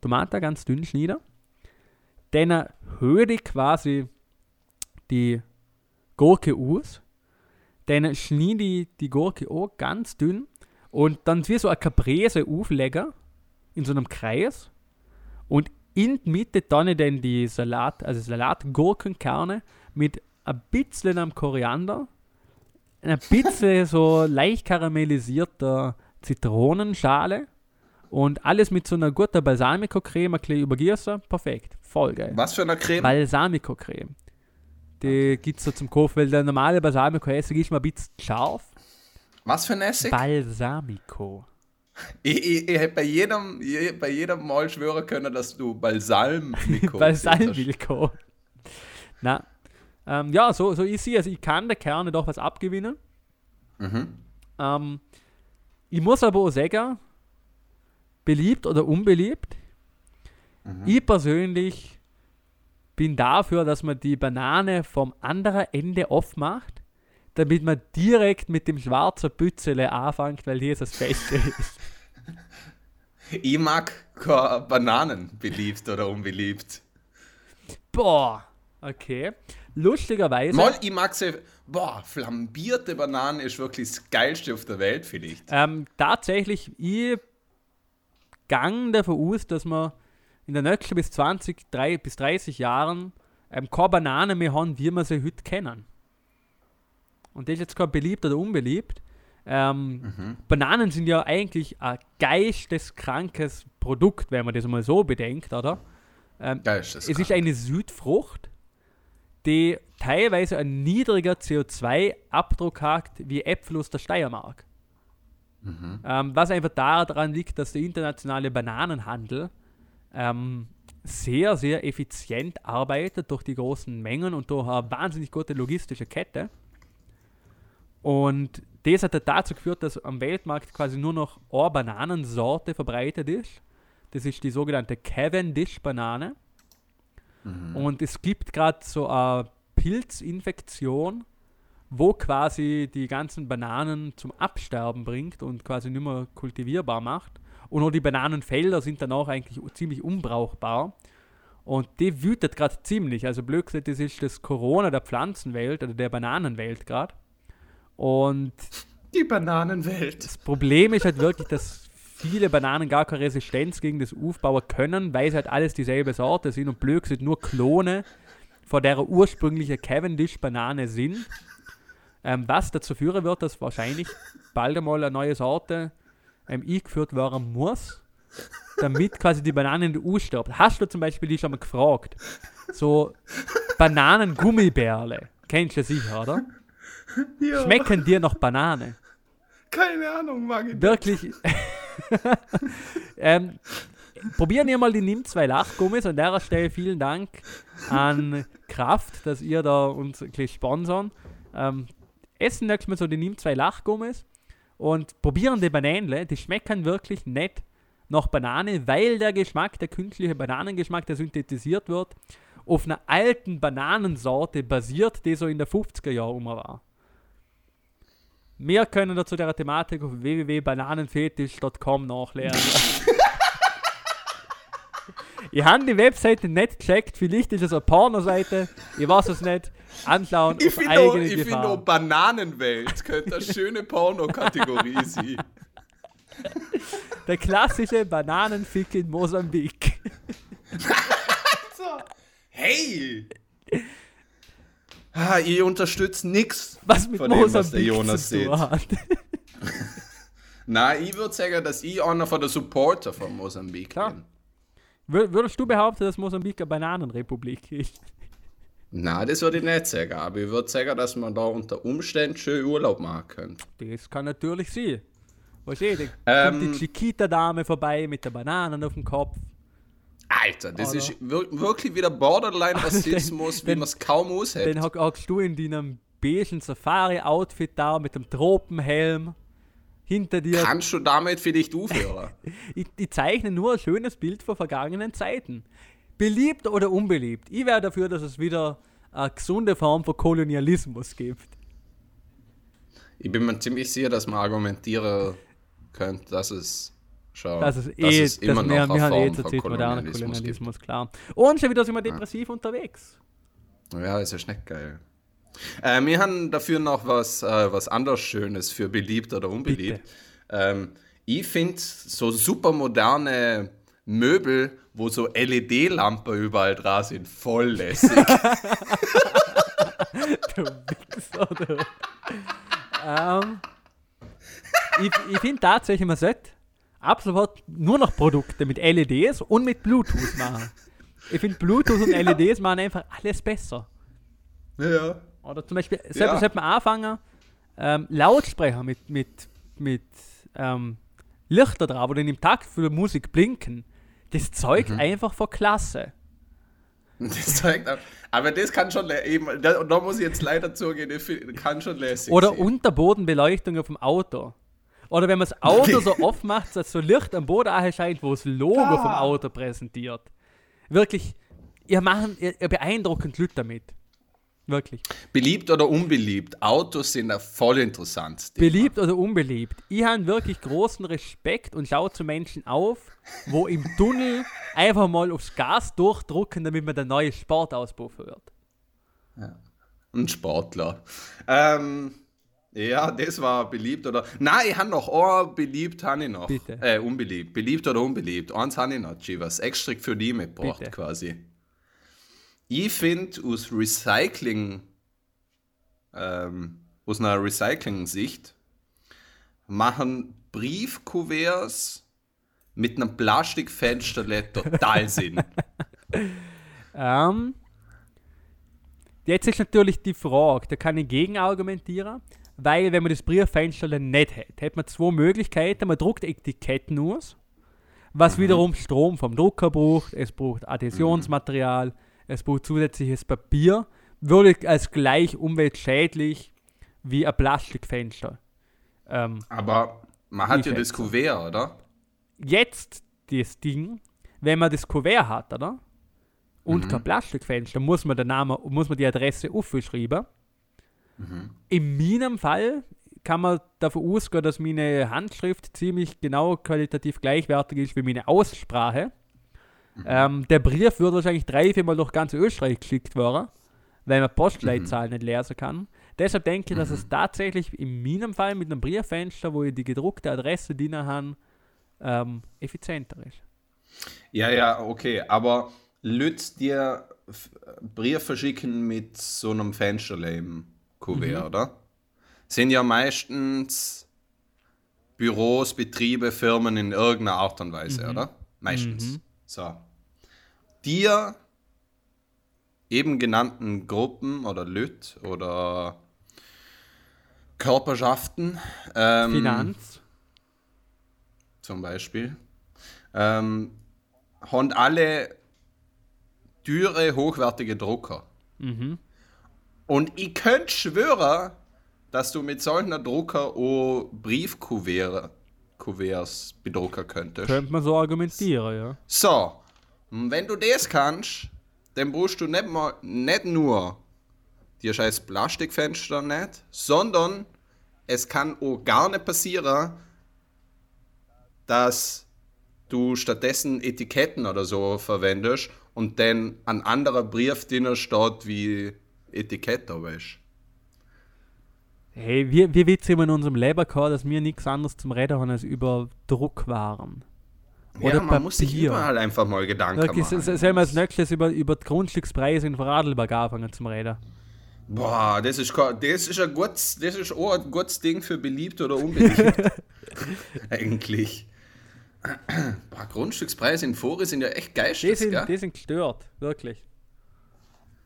S2: Tomate ganz dünn schneiden. Dann höre ich quasi die Gurke aus. Dann schneide ich die Gurke auch ganz dünn. Und dann wie so eine Caprese auflegen in so einem Kreis. Und in die Mitte dann dann die Salat, also Salatgurkenkerne mit ein bisschen am Koriander, ein bisschen so leicht karamellisierter Zitronenschale und alles mit so einer guten Balsamico-Creme ein bisschen übergießen. Perfekt. Voll geil.
S1: Was für eine Creme?
S2: Balsamico-Creme. Die gibt es so zum Kaufen, weil der normale Balsamico-Essig ist mal ein bisschen scharf.
S1: Was für ein Essig?
S2: Balsamico.
S1: Ich, ich, ich hätte bei jedem, je, bei jedem Mal schwören können, dass du Balsam
S2: Balsamico. Na, ähm, ja, so, so ist sie. Also ich kann der Kerne doch was abgewinnen.
S1: Mhm.
S2: Ähm, ich muss aber auch sagen, beliebt oder unbeliebt,
S1: Mhm.
S2: ich persönlich bin dafür, dass man die Banane vom anderen Ende aufmacht, damit man direkt mit dem schwarzen Bützele anfängt, weil hier das Beste ist.
S1: Ich mag keine Bananen beliebt oder unbeliebt.
S2: Boah, okay. lustigerweise.
S1: Mal, ich mag sie. Boah, flambierte Bananen ist wirklich das geilste auf der Welt, vielleicht.
S2: Ähm, tatsächlich, ich gang davon aus, dass wir in den nächsten bis 20, 3, bis 30 Jahren ähm, keine Bananen mehr haben, wie wir sie heute kennen. Und das ist jetzt kein beliebt oder unbeliebt. Ähm, Bananen sind ja eigentlich ein geisteskrankes Produkt, wenn man das mal so bedenkt, oder? Ähm, es ist eine Südfrucht, die teilweise einen niedriger CO2-Abdruck hat wie Äpfel aus der Steiermark. Ähm, was einfach daran liegt, dass der internationale Bananenhandel ähm, sehr, sehr effizient arbeitet durch die großen Mengen und durch eine wahnsinnig gute logistische Kette. Und das hat dazu geführt, dass am Weltmarkt quasi nur noch eine Bananensorte verbreitet ist. Das ist die sogenannte Cavendish-Banane. Und es gibt gerade so eine Pilzinfektion, wo quasi die ganzen Bananen zum Absterben bringt und quasi nicht mehr kultivierbar macht. Und auch die Bananenfelder sind dann auch eigentlich ziemlich unbrauchbar. Und die wütet gerade ziemlich. Also blöd gesagt, das ist das Corona der Pflanzenwelt oder der Bananenwelt gerade. Und
S1: Die Bananenwelt.
S2: das Problem ist halt wirklich, dass viele Bananen gar keine Resistenz gegen das aufbauen können, weil sie halt alles dieselbe Sorte sind und blöd sind nur Klone von der ursprüngliche Cavendish-Banane sind. Ähm, was dazu führen wird, dass wahrscheinlich bald einmal eine neue Sorte ähm, eingeführt werden muss, damit quasi die Banane in der U stirbt. Hast du zum Beispiel die schon mal gefragt? So Bananengummibärle. Kennst du sicher, oder?
S1: Ja,
S2: Schmecken dir noch Banane?
S1: keine Ahnung, mag ich.
S2: Wirklich. ähm, probieren ihr mal die Nimm 2 Lachgummis. An der Stelle vielen Dank an Kraft, dass ihr da uns ein bisschen sponsern. Ähm, essen nächstes Mal so die Nimm 2 Lachgummis und probieren die Bananenle. Die schmecken wirklich nett nach Banane, weil der Geschmack, der künstliche Bananengeschmack, der synthetisiert wird, auf einer alten Bananensorte basiert, die so in der 50er Jahre um war. Mehr können dazu der Thematik auf www.bananenfetisch.com nachlesen. ich habe die Webseite nicht gecheckt, vielleicht ist es eine Pornoseite, ich weiß es nicht. Anschauen
S1: Ich
S2: auf eigene
S1: ich find auch Bananenwelt könnte eine schöne Pornokategorie sein.
S2: Der klassische Bananenfick in Mosambik.
S1: Hey! Ah, ich unterstütze nichts
S2: Was mit
S1: von dem, was der
S2: Mosambik
S1: Jonas sieht. Nein, ich würde sagen, dass ich einer von der Supporter von Mosambik
S2: Klar.
S1: bin.
S2: Wür- Würdest du behaupten, dass Mosambik eine Bananenrepublik ist?
S1: Nein, das würde ich nicht sagen, aber ich würde sagen, dass man da unter Umständen schön Urlaub machen könnte.
S2: Das kann natürlich sein. Weißt du, da
S1: Ähm.
S2: kommt die Chiquita-Dame vorbei mit der Bananen auf dem Kopf.
S1: Alter, das
S2: Oder?
S1: ist wir wirklich wieder Borderline-Rassismus, wie man es kaum aushält.
S2: Dann hock- hockst du in deinem beigen Safari-Outfit da mit dem Tropenhelm. Hinter dir.
S1: Kannst du damit vielleicht aufhören?
S2: Ich, ich zeichne nur ein schönes Bild von vergangenen Zeiten. Beliebt oder unbeliebt? Ich wäre dafür, dass es wieder eine gesunde Form von Kolonialismus gibt.
S1: ich bin mir ziemlich sicher, dass man argumentieren könnte, dass es schon
S2: Das ist eh, das wir, wir haben eh zur Zeit moderner
S1: Kolonialismus
S2: Kolonialismus, klar. Und schon wieder sind wir depressiv unterwegs.
S1: gibt. Ja, ist ja nicht geil. Äh, wir haben dafür noch was, äh, was anderes Schönes für beliebt oder unbeliebt. Ähm, ich finde so super moderne Möbel, wo so LED-Lampen überall dran sind, voll lässig.
S2: Du Wichser, du. ähm, ich ich finde tatsächlich, man sollte ab sofort nur noch Produkte mit LEDs und mit Bluetooth machen. Ich finde Bluetooth und LEDs machen einfach alles besser.
S1: ja.
S2: Oder zum Beispiel, sollte,
S1: Ja.
S2: sollte man anfangen, ähm, Lautsprecher mit, mit, mit ähm, Lichter drauf, wo dann im Takt für Musik blinken. Das zeugt
S1: Mhm.
S2: einfach von Klasse.
S1: Das zeigt auch, aber das kann schon, eben, da, da muss ich jetzt leider zugehen, das kann schon lässig
S2: Oder
S1: sein.
S2: Unterbodenbeleuchtung auf dem Auto. Oder wenn man das Auto so aufmacht, dass so Licht am Boden erscheint, wo das Logo
S1: Ah.
S2: vom Auto präsentiert. Wirklich, ihr, machen, ihr, ihr beeindruckend Leute damit. Wirklich.
S1: Beliebt oder unbeliebt? Autos sind ja voll interessant.
S2: Beliebt oder unbeliebt? Ich habe wirklich großen Respekt und schaue zu Menschen auf, wo im Tunnel einfach mal aufs Gas durchdrucken, damit man den neuen Sportauspuff hört.
S1: Ja. Ein Sportler. Ähm, ja, das war beliebt oder. Nein, ich habe noch. Oh, beliebt habe ich noch.
S2: Bitte.
S1: Äh, unbeliebt. Beliebt oder unbeliebt. Eins habe ich noch, Chivas. Extra für die mitgebracht,
S2: Bitte.
S1: quasi. Ich finde, aus Recycling, ähm, aus einer Recycling-Sicht, machen Briefkuverts mit einem Plastikfensterle total Sinn.
S2: Ähm, jetzt ist natürlich die Frage, da kann ich gegenargumentieren, weil wenn man das Brieffenster nicht hat, hat man zwei Möglichkeiten. Man druckt Etiketten aus, was wiederum Strom vom Drucker braucht, es braucht Adhäsionsmaterial, es braucht zusätzliches Papier, würde als gleich umweltschädlich wie ein Plastikfenster. Ähm,
S1: Aber man hat ja das. Kuvert, oder?
S2: jetzt das Ding, wenn man das Kuvert hat, oder? Und kein Plastikfenster, muss man den Namen, muss man die Adresse aufschreiben. In meinem Fall kann man davon ausgehen, dass meine Handschrift ziemlich genau qualitativ gleichwertig ist wie meine Aussprache. Ähm, der Brief wird wahrscheinlich drei, viermal durch ganz Österreich geschickt werden, weil man Postleitzahlen nicht lesen kann. Deshalb denke ich, dass es tatsächlich in meinem Fall mit einem Brieffenster, wo ich die gedruckte Adresse drin habe, ähm, effizienter ist.
S1: Ja, ja, okay, aber Lütz dir Brief verschicken mit so einem Fensterle im Kuvert, oder? Sind ja meistens Büros, Betriebe, Firmen in irgendeiner Art und Weise, oder? Meistens. So. Dir eben genannten Gruppen oder Lüt oder Körperschaften ähm,
S2: Finanz.
S1: zum Beispiel, ähm, haben alle teure, hochwertige Drucker.
S2: Mhm.
S1: Und ich könnte schwören, dass du mit solchen Drucker auch Briefkuverts Kuverts bedrucken könntest.
S2: Könnte man so argumentieren, ja.
S1: So, wenn du das kannst, dann brauchst du nicht, mal, nicht nur die scheiß Plastikfenster nicht, sondern es kann auch gar nicht passieren, dass du stattdessen Etiketten oder so verwendest und dann ein anderer Brief drin steht wie Etikett da weißt.
S2: Hey, wir, wir wissen immer in unserem gehabt, dass wir nichts anderes zum Reden haben als über Druckwaren. Oder
S1: Ja, man muss sich
S2: Papier.
S1: überall einfach mal Gedanken
S2: Okay,
S1: machen.
S2: so- sollen wir als nächstes über, über die Grundstückspreise in Vorarlberg anfangen zum Reden?
S1: Boah, das ist, das ist ein gutes, das ist auch ein gutes Ding für beliebt oder unbeliebt. Eigentlich. Boah, Grundstückspreise in Fori sind ja echt
S2: Die
S1: geistes,
S2: sind, die sind gestört, wirklich.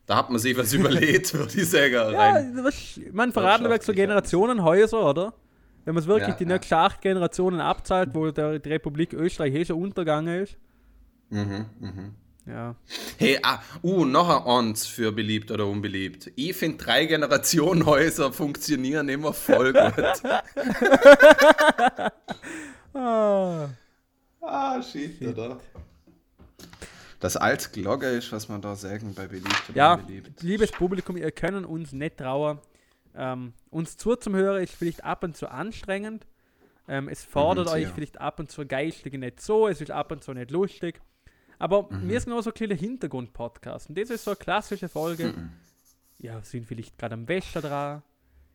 S1: Da hat man sich was überlegt, würde ich sagen.
S2: Ja,
S1: Rein.
S2: was, man Vorarlberg so Generationenhäuser, oder? Wenn man es wirklich
S1: Ja,
S2: die
S1: ja.
S2: nächsten acht Generationen abzahlt, wo der, die Republik Österreich eh schon untergegangen ist.
S1: Mhm, mhm.
S2: Ja.
S1: Hey, ah, uh, noch ein Ons für beliebt oder unbeliebt. Ich finde, drei Generationenhäuser funktionieren immer voll gut.
S2: Ah.
S1: ah, shit, oder? Das als Glocke ist, was man da sagen bei beliebt
S2: Ja,
S1: unbeliebt.
S2: liebes Publikum, ihr können uns nicht trauen. Ähm, uns zuzuhören ist vielleicht ab und zu anstrengend. Ähm, es fordert
S1: Mhm,
S2: euch
S1: sehr.
S2: vielleicht ab und zu geistig nicht so, es ist ab und zu nicht lustig. Aber
S1: Mhm.
S2: wir sind auch so ein kleiner Hintergrund-Podcast. Und das ist so eine klassische Folge.
S1: Mhm.
S2: Ja, sind vielleicht gerade am Wäscher dran,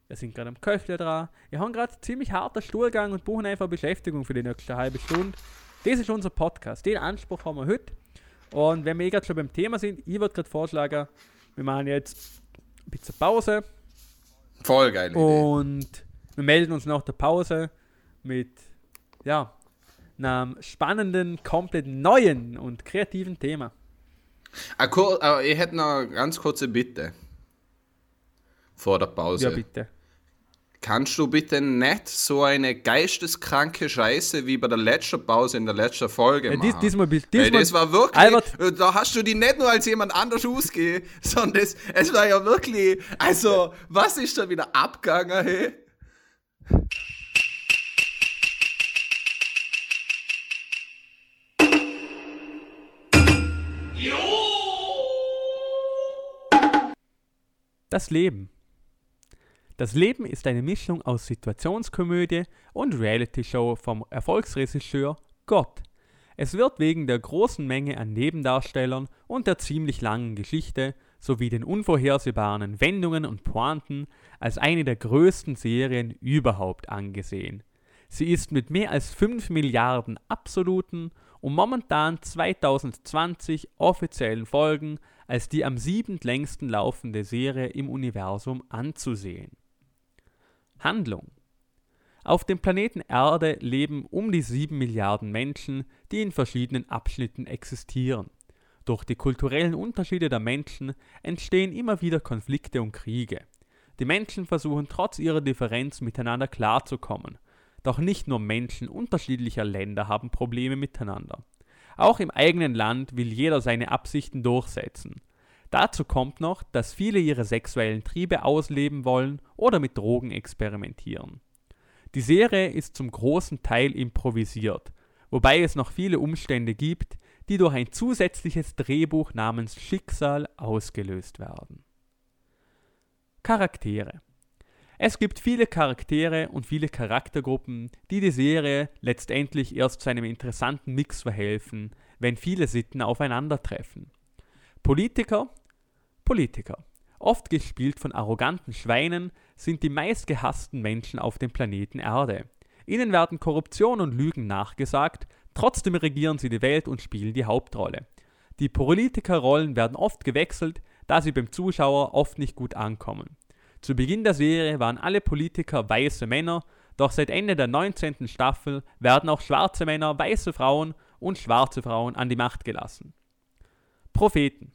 S2: wir sind gerade am Köchler dran. Wir haben gerade ziemlich harter Stuhlgang und brauchen einfach Beschäftigung für die nächste halbe Stunde. Das ist unser Podcast. Den Anspruch haben wir heute. Und wenn wir eh gerade schon beim Thema sind, ich würde gerade vorschlagen, wir machen jetzt ein bisschen Pause
S1: Voll Idee.
S2: und wir melden uns nach der Pause mit, ja, einem spannenden, komplett neuen und kreativen Thema.
S1: Ah, ah, ich hätte noch eine ganz kurze Bitte. Vor der Pause.
S2: Ja, bitte.
S1: Kannst du bitte nicht so eine geisteskranke Scheiße wie bei der letzten Pause in der letzten Folge
S2: Ja,
S1: machen?
S2: dies, diesmal, bis-
S1: Weil
S2: diesmal,
S1: das war wirklich,
S2: Albert-
S1: äh, da hast du die nicht nur als jemand anders ausgegeben, sondern das, es war ja wirklich, also, was ist da wieder abgegangen, hey?
S2: Das Leben. Das Leben ist eine Mischung aus Situationskomödie und Reality-Show vom Erfolgsregisseur Gott. Es wird wegen der großen Menge an Nebendarstellern und der ziemlich langen Geschichte sowie den unvorhersehbaren Wendungen und Pointen als eine der größten Serien überhaupt angesehen. Sie ist mit mehr als 5 Milliarden absoluten und momentan 2020 offiziellen Folgen als die am siebentlängsten laufende Serie im Universum anzusehen. Handlung Auf dem Planeten Erde leben um die 7 Milliarden Menschen, die in verschiedenen Abschnitten existieren. Durch die kulturellen Unterschiede der Menschen entstehen immer wieder Konflikte und Kriege. Die Menschen versuchen trotz ihrer Differenz miteinander klarzukommen. Doch nicht nur Menschen unterschiedlicher Länder haben Probleme miteinander. Auch im eigenen Land will jeder seine Absichten durchsetzen. Dazu kommt noch, dass viele ihre sexuellen Triebe ausleben wollen oder mit Drogen experimentieren. Die Serie ist zum großen Teil improvisiert, wobei es noch viele Umstände gibt, die durch ein zusätzliches Drehbuch namens Schicksal ausgelöst werden. Charaktere Es gibt viele Charaktere und viele Charaktergruppen, die die Serie letztendlich erst zu einem interessanten Mix verhelfen, wenn viele Sitten aufeinandertreffen. Politiker Politiker, oft gespielt von arroganten Schweinen, sind die meistgehassten Menschen auf dem Planeten Erde. Ihnen werden Korruption und Lügen nachgesagt, trotzdem regieren sie die Welt und spielen die Hauptrolle. Die Politikerrollen werden oft gewechselt, da sie beim Zuschauer oft nicht gut ankommen. Zu Beginn der Serie waren alle Politiker weiße Männer, doch seit Ende der 19. Staffel werden auch schwarze Männer, weiße Frauen und schwarze Frauen an die Macht gelassen. Propheten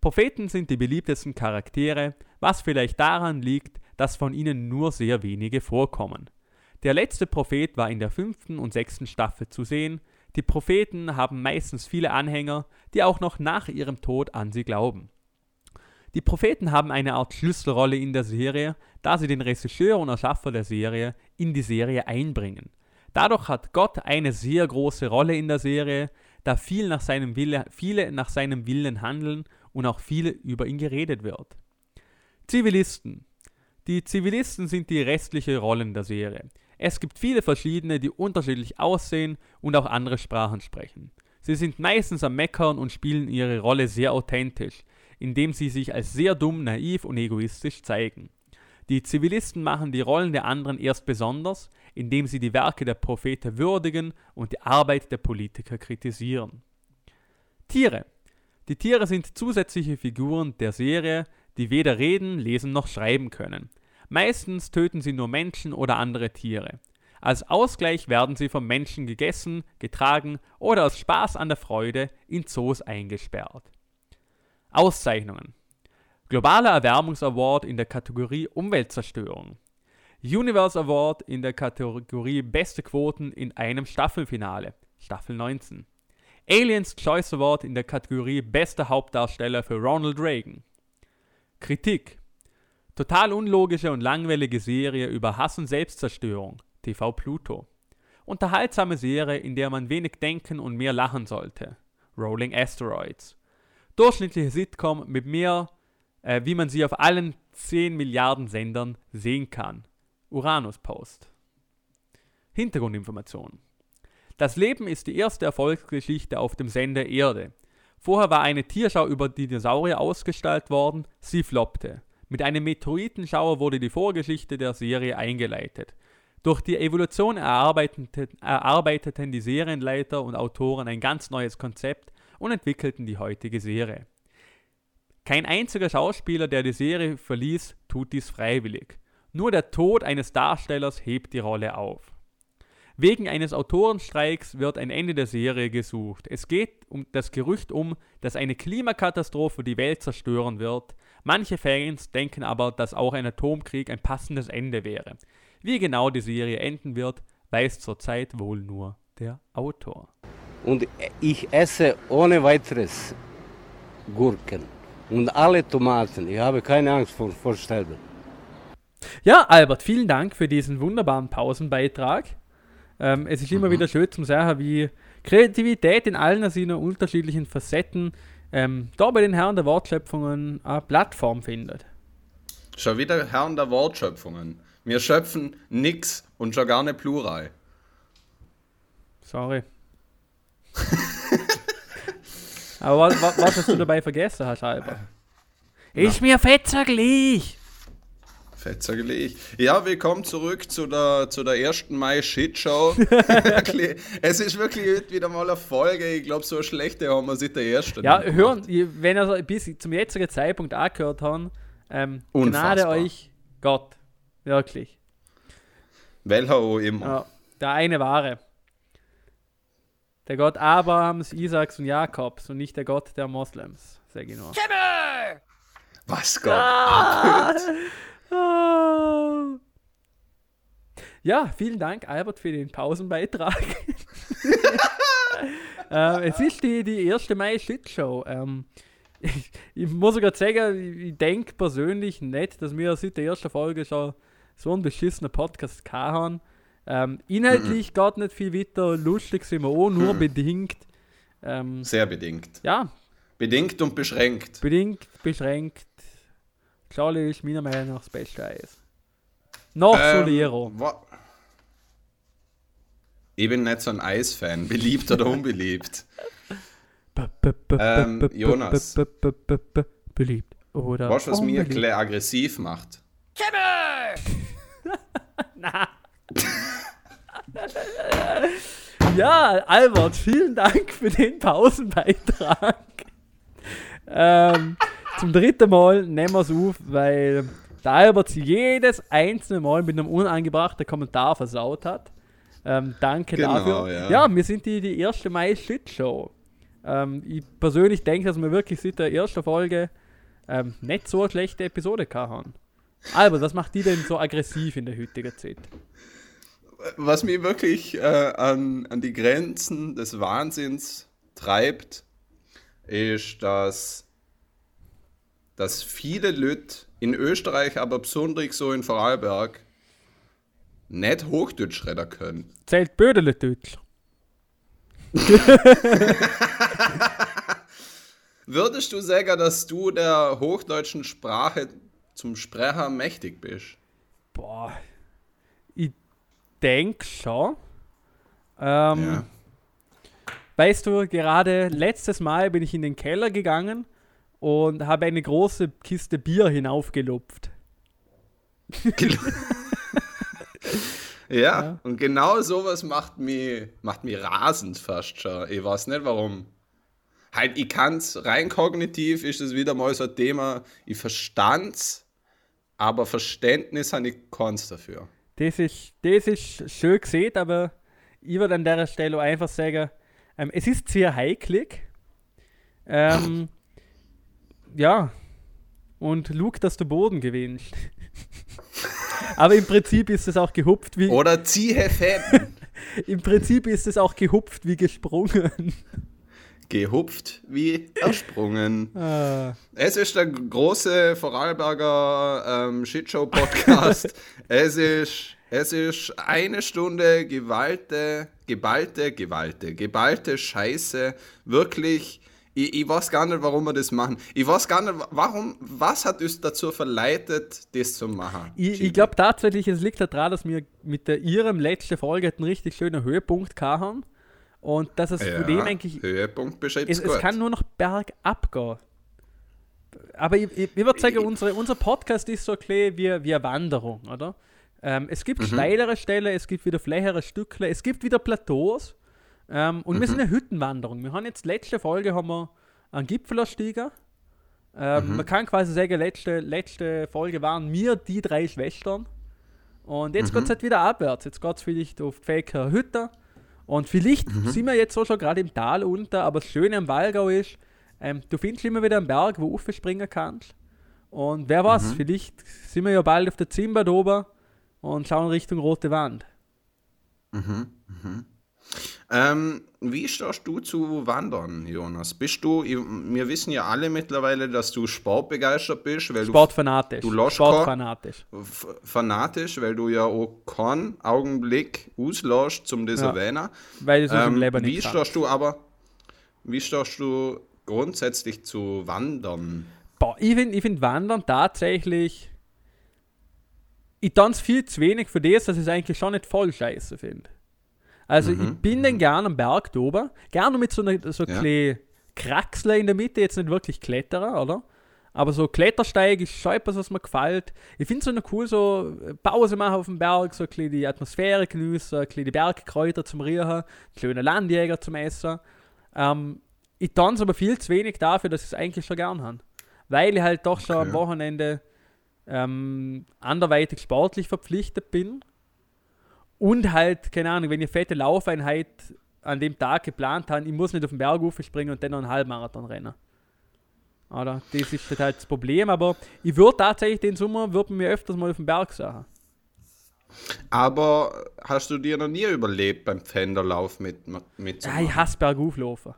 S2: Propheten sind die beliebtesten Charaktere, was vielleicht daran liegt, dass von ihnen nur sehr wenige vorkommen. Der letzte Prophet war in der fünften und sechsten Staffel zu sehen. Die Propheten haben meistens viele Anhänger, die auch noch nach ihrem Tod an sie glauben. Die Propheten haben eine Art Schlüsselrolle in der Serie, da sie den Regisseur und Erschaffer der Serie in die Serie einbringen. Dadurch hat Gott eine sehr große Rolle in der Serie, da viel nach seinem Wille, viele nach seinem Willen handeln und auch viel über ihn geredet wird. Zivilisten. Die Zivilisten sind die restliche Rollen der Serie. Es gibt viele verschiedene, die unterschiedlich aussehen und auch andere Sprachen sprechen. Sie sind meistens am Meckern und spielen ihre Rolle sehr authentisch, indem sie sich als sehr dumm, naiv und egoistisch zeigen. Die Zivilisten machen die Rollen der anderen erst besonders, indem sie die Werke der Propheten würdigen und die Arbeit der Politiker kritisieren. Tiere. Die Tiere sind zusätzliche Figuren der Serie, die weder reden, lesen noch schreiben können. Meistens töten sie nur Menschen oder andere Tiere. Als Ausgleich werden sie vom Menschen gegessen, getragen oder aus Spaß an der Freude in Zoos eingesperrt. Auszeichnungen Globaler Erwärmungsaward in der Kategorie Umweltzerstörung. Universe Award in der Kategorie Beste Quoten in einem Staffelfinale, Staffel 19. Aliens Choice Award in der Kategorie Bester Hauptdarsteller für Ronald Reagan. Kritik Total unlogische und langweilige Serie über Hass und Selbstzerstörung. TV Pluto. Unterhaltsame Serie, in der man wenig denken und mehr lachen sollte. Rolling Asteroids. Durchschnittliche Sitcom mit mehr, äh, wie man sie auf allen 10 Milliarden Sendern sehen kann. Uranus Post. Hintergrundinformation. Das Leben ist die erste Erfolgsgeschichte auf dem Sender Erde. Vorher war eine Tierschau über Dinosaurier ausgestellt worden, sie floppte. Mit einem Meteoritenschauer wurde die Vorgeschichte der Serie eingeleitet. Durch die Evolution erarbeiteten, erarbeiteten die Serienleiter und Autoren ein ganz neues Konzept und entwickelten die heutige Serie. Kein einziger Schauspieler, der die Serie verließ, tut dies freiwillig. Nur der Tod eines Darstellers hebt die Rolle auf. Wegen eines Autorenstreiks wird ein Ende der Serie gesucht. Es geht um das Gerücht um, dass eine Klimakatastrophe die Welt zerstören wird. Manche Fans denken aber, dass auch ein Atomkrieg ein passendes Ende wäre. Wie genau die Serie enden wird, weiß zurzeit wohl nur der Autor.
S3: Und ich esse ohne weiteres Gurken und alle Tomaten. Ich habe keine Angst vor, vor Sterben.
S2: Ja, Albert, vielen Dank für diesen wunderbaren Pausenbeitrag. Ähm, es ist immer mhm. wieder schön zu sehen, wie Kreativität in allen seinen unterschiedlichen Facetten ähm, da bei den Herren der Wortschöpfungen eine Plattform findet.
S1: Schon wieder Herren der Wortschöpfungen. Wir schöpfen nix und schon gar nicht Plural.
S2: Sorry. Aber was, was, hast du dabei vergessen, Herr Schreiber? Ist mir fetzer gleich.
S1: Fetzerlich. Ja, willkommen zurück zu der, zu der 1. Mai-Shitshow. es ist wirklich wieder mal eine Folge. Ich glaube, so eine schlechte haben wir seit der ersten.
S2: Ja, hören, wenn ihr bis zum jetzigen Zeitpunkt auch gehört haben, ähm. Gnade euch Gott. Wirklich.
S1: Welcher auch immer.
S2: Ja, der eine wahre. Der Gott Abrahams, Isaaks und Jakobs und nicht der Gott der Moslems, sage ich nur.
S1: Was Gott?
S2: Ah! Ja, vielen Dank, Albert, für den Pausenbeitrag. ähm, es ist die, die erste Mai-Shitshow. Ähm, ich, ich muss sogar sagen, ich, denke persönlich nicht, dass wir seit der ersten Folge schon so einen beschissenen Podcast haben. Ähm, inhaltlich geht nicht viel weiter, lustig sind wir auch, nur bedingt. Ähm,
S1: Sehr bedingt.
S2: ja,
S1: Bedingt und beschränkt.
S2: bedingt, beschränkt. Charlie ist meiner Meinung nach das beste Eis. Noch
S1: Ähm,
S2: Solero.
S1: wa- Ich bin nicht so ein Eisfan. Beliebt oder unbeliebt? ähm, Jonas.
S2: Beliebt. Oder
S1: Weißt du, was mir
S2: unbeliebt?
S1: gleich aggressiv macht?
S2: Ja, Albert, vielen Dank für den Pausenbeitrag. ähm, zum dritten Mal nehmen wir es auf, weil der Albert jedes einzelne Mal mit einem unangebrachten Kommentar versaut hat. Ähm, danke
S1: Genau,
S2: dafür.
S1: ja.
S2: ja, wir sind die, die erste Mai-Shit-Show. Ähm, ich persönlich denke, dass wir wirklich seit der ersten Folge ähm, nicht so eine schlechte Episode haben. Albert, was macht die denn so aggressiv in der heutigen Zeit?
S1: Was mich wirklich äh, an, an die Grenzen des Wahnsinns treibt, ist, dass, dass viele Leute in Österreich, aber besonders so in Vorarlberg, nicht Hochdeutsch reden können.
S2: Zählt Bödele Deutsch.
S1: Würdest du sagen, dass du der hochdeutschen Sprache zum Sprecher mächtig bist?
S2: Boah, ich denke schon. Ähm,
S1: Ja.
S2: Weißt du, gerade letztes Mal bin ich in den Keller gegangen und habe eine große Kiste Bier hinaufgelupft.
S1: Ja, und genau sowas macht mich, macht mich rasend fast schon. Ich weiß nicht warum. Halt, ich kann's, rein kognitiv ist es wieder mal so ein Thema, ich verstand's, aber Verständnis habe ich keins dafür.
S2: Das ist, das ist schön gesehen, aber ich würde an der Stelle einfach sagen, ähm, es ist sehr heiklig. Ähm, ja, und Luke, dass du Boden gewinnst. aber im Prinzip ist es auch gehupft wie,
S1: Oder ziehe Fäden.
S2: im Prinzip ist es auch gehupft wie gesprungen.
S1: Gehupft wie ersprungen.
S2: Ah.
S1: Es ist der große Vorarlberger ähm, Shitshow-Podcast. es, ist, es ist eine Stunde gewalte, geballte, gewalte, geballte Scheiße. Wirklich, ich, ich weiß gar nicht, warum wir das machen. Ich weiß gar nicht, warum, was hat uns dazu verleitet, das zu machen?
S2: Ich, ich glaube tatsächlich, es liegt daran, dass wir mit der ihrem letzten Folge einen richtig schönen Höhepunkt gehabt haben. Und dass es von dem eigentlich
S1: Höhepunkt beschreibt
S2: es, es kann nur noch bergab gehen. Aber ich, ich, ich würde sagen, unsere, unser Podcast ist so ein bisschen wie, wie eine Wanderung, oder? Ähm, es gibt steilere Stellen, es gibt wieder flächere Stückle, es gibt wieder Plateaus. Ähm, und wir sind eine Hüttenwanderung. Wir haben jetzt letzte Folge haben wir einen Gipfel erstiegen. Ähm, Man kann quasi sagen, letzte, letzte Folge waren wir die drei Schwestern. Und jetzt geht es halt wieder abwärts. Jetzt geht es vielleicht auf die Fäker Hütte. Und vielleicht sind wir jetzt so schon gerade im Tal unter, aber das Schöne am Wallgau ist, ähm, du findest immer wieder einen Berg, wo du springen kannst. Und wer weiß, vielleicht sind wir ja bald auf der Zimbad oben und schauen Richtung Rote Wand.
S1: Ähm, wie stehst du zu Wandern, Jonas? Bist du, wir wissen ja alle mittlerweile, dass du sportbegeistert bist, weil
S2: Sportfanatisch.
S1: du
S2: Sportfanatisch.
S1: du f- fanatisch, weil du ja auch keinen Augenblick auslässt, zum das
S2: Ja.
S1: erwähnen.
S2: Weil es
S1: Ähm,
S2: im Leben
S1: wie
S2: nicht kann.
S1: stehst du aber, wie stehst du grundsätzlich zu Wandern?
S2: Boah, ich finde ich find Wandern tatsächlich. Ich tanze viel zu wenig für das, dass ich es eigentlich schon nicht voll scheiße finde. Also ich bin dann gerne am Berg oben, gerne mit so einer so
S1: Ja.
S2: ja. Kraxler in der Mitte, jetzt nicht wirklich Kletterer, oder? Aber so Klettersteig ist schon etwas, was mir gefällt. Ich finde es so noch cool, so Pause machen auf dem Berg, so ein bisschen die Atmosphäre genießen, ein bisschen die Bergkräuter zum Riechen, ein kleiner Landjäger zum Essen. Ähm, ich tanze aber viel zu wenig dafür, dass ich es eigentlich schon gern habe. Weil ich halt doch schon
S1: Okay.
S2: am Wochenende ähm, anderweitig sportlich verpflichtet bin. Und halt, keine Ahnung, wenn ich fette Laufeinheit an dem Tag geplant habe, ich muss nicht auf den Berg springen und dann noch einen Halbmarathon rennen. Oder? Das ist halt das Problem, aber ich würde tatsächlich den Sommer würden mir öfters mal auf den Berg sagen.
S1: Aber hast du dir noch nie überlebt beim Pfänderlauf mit, mit
S2: Ja, ich hasse Bergauflaufen.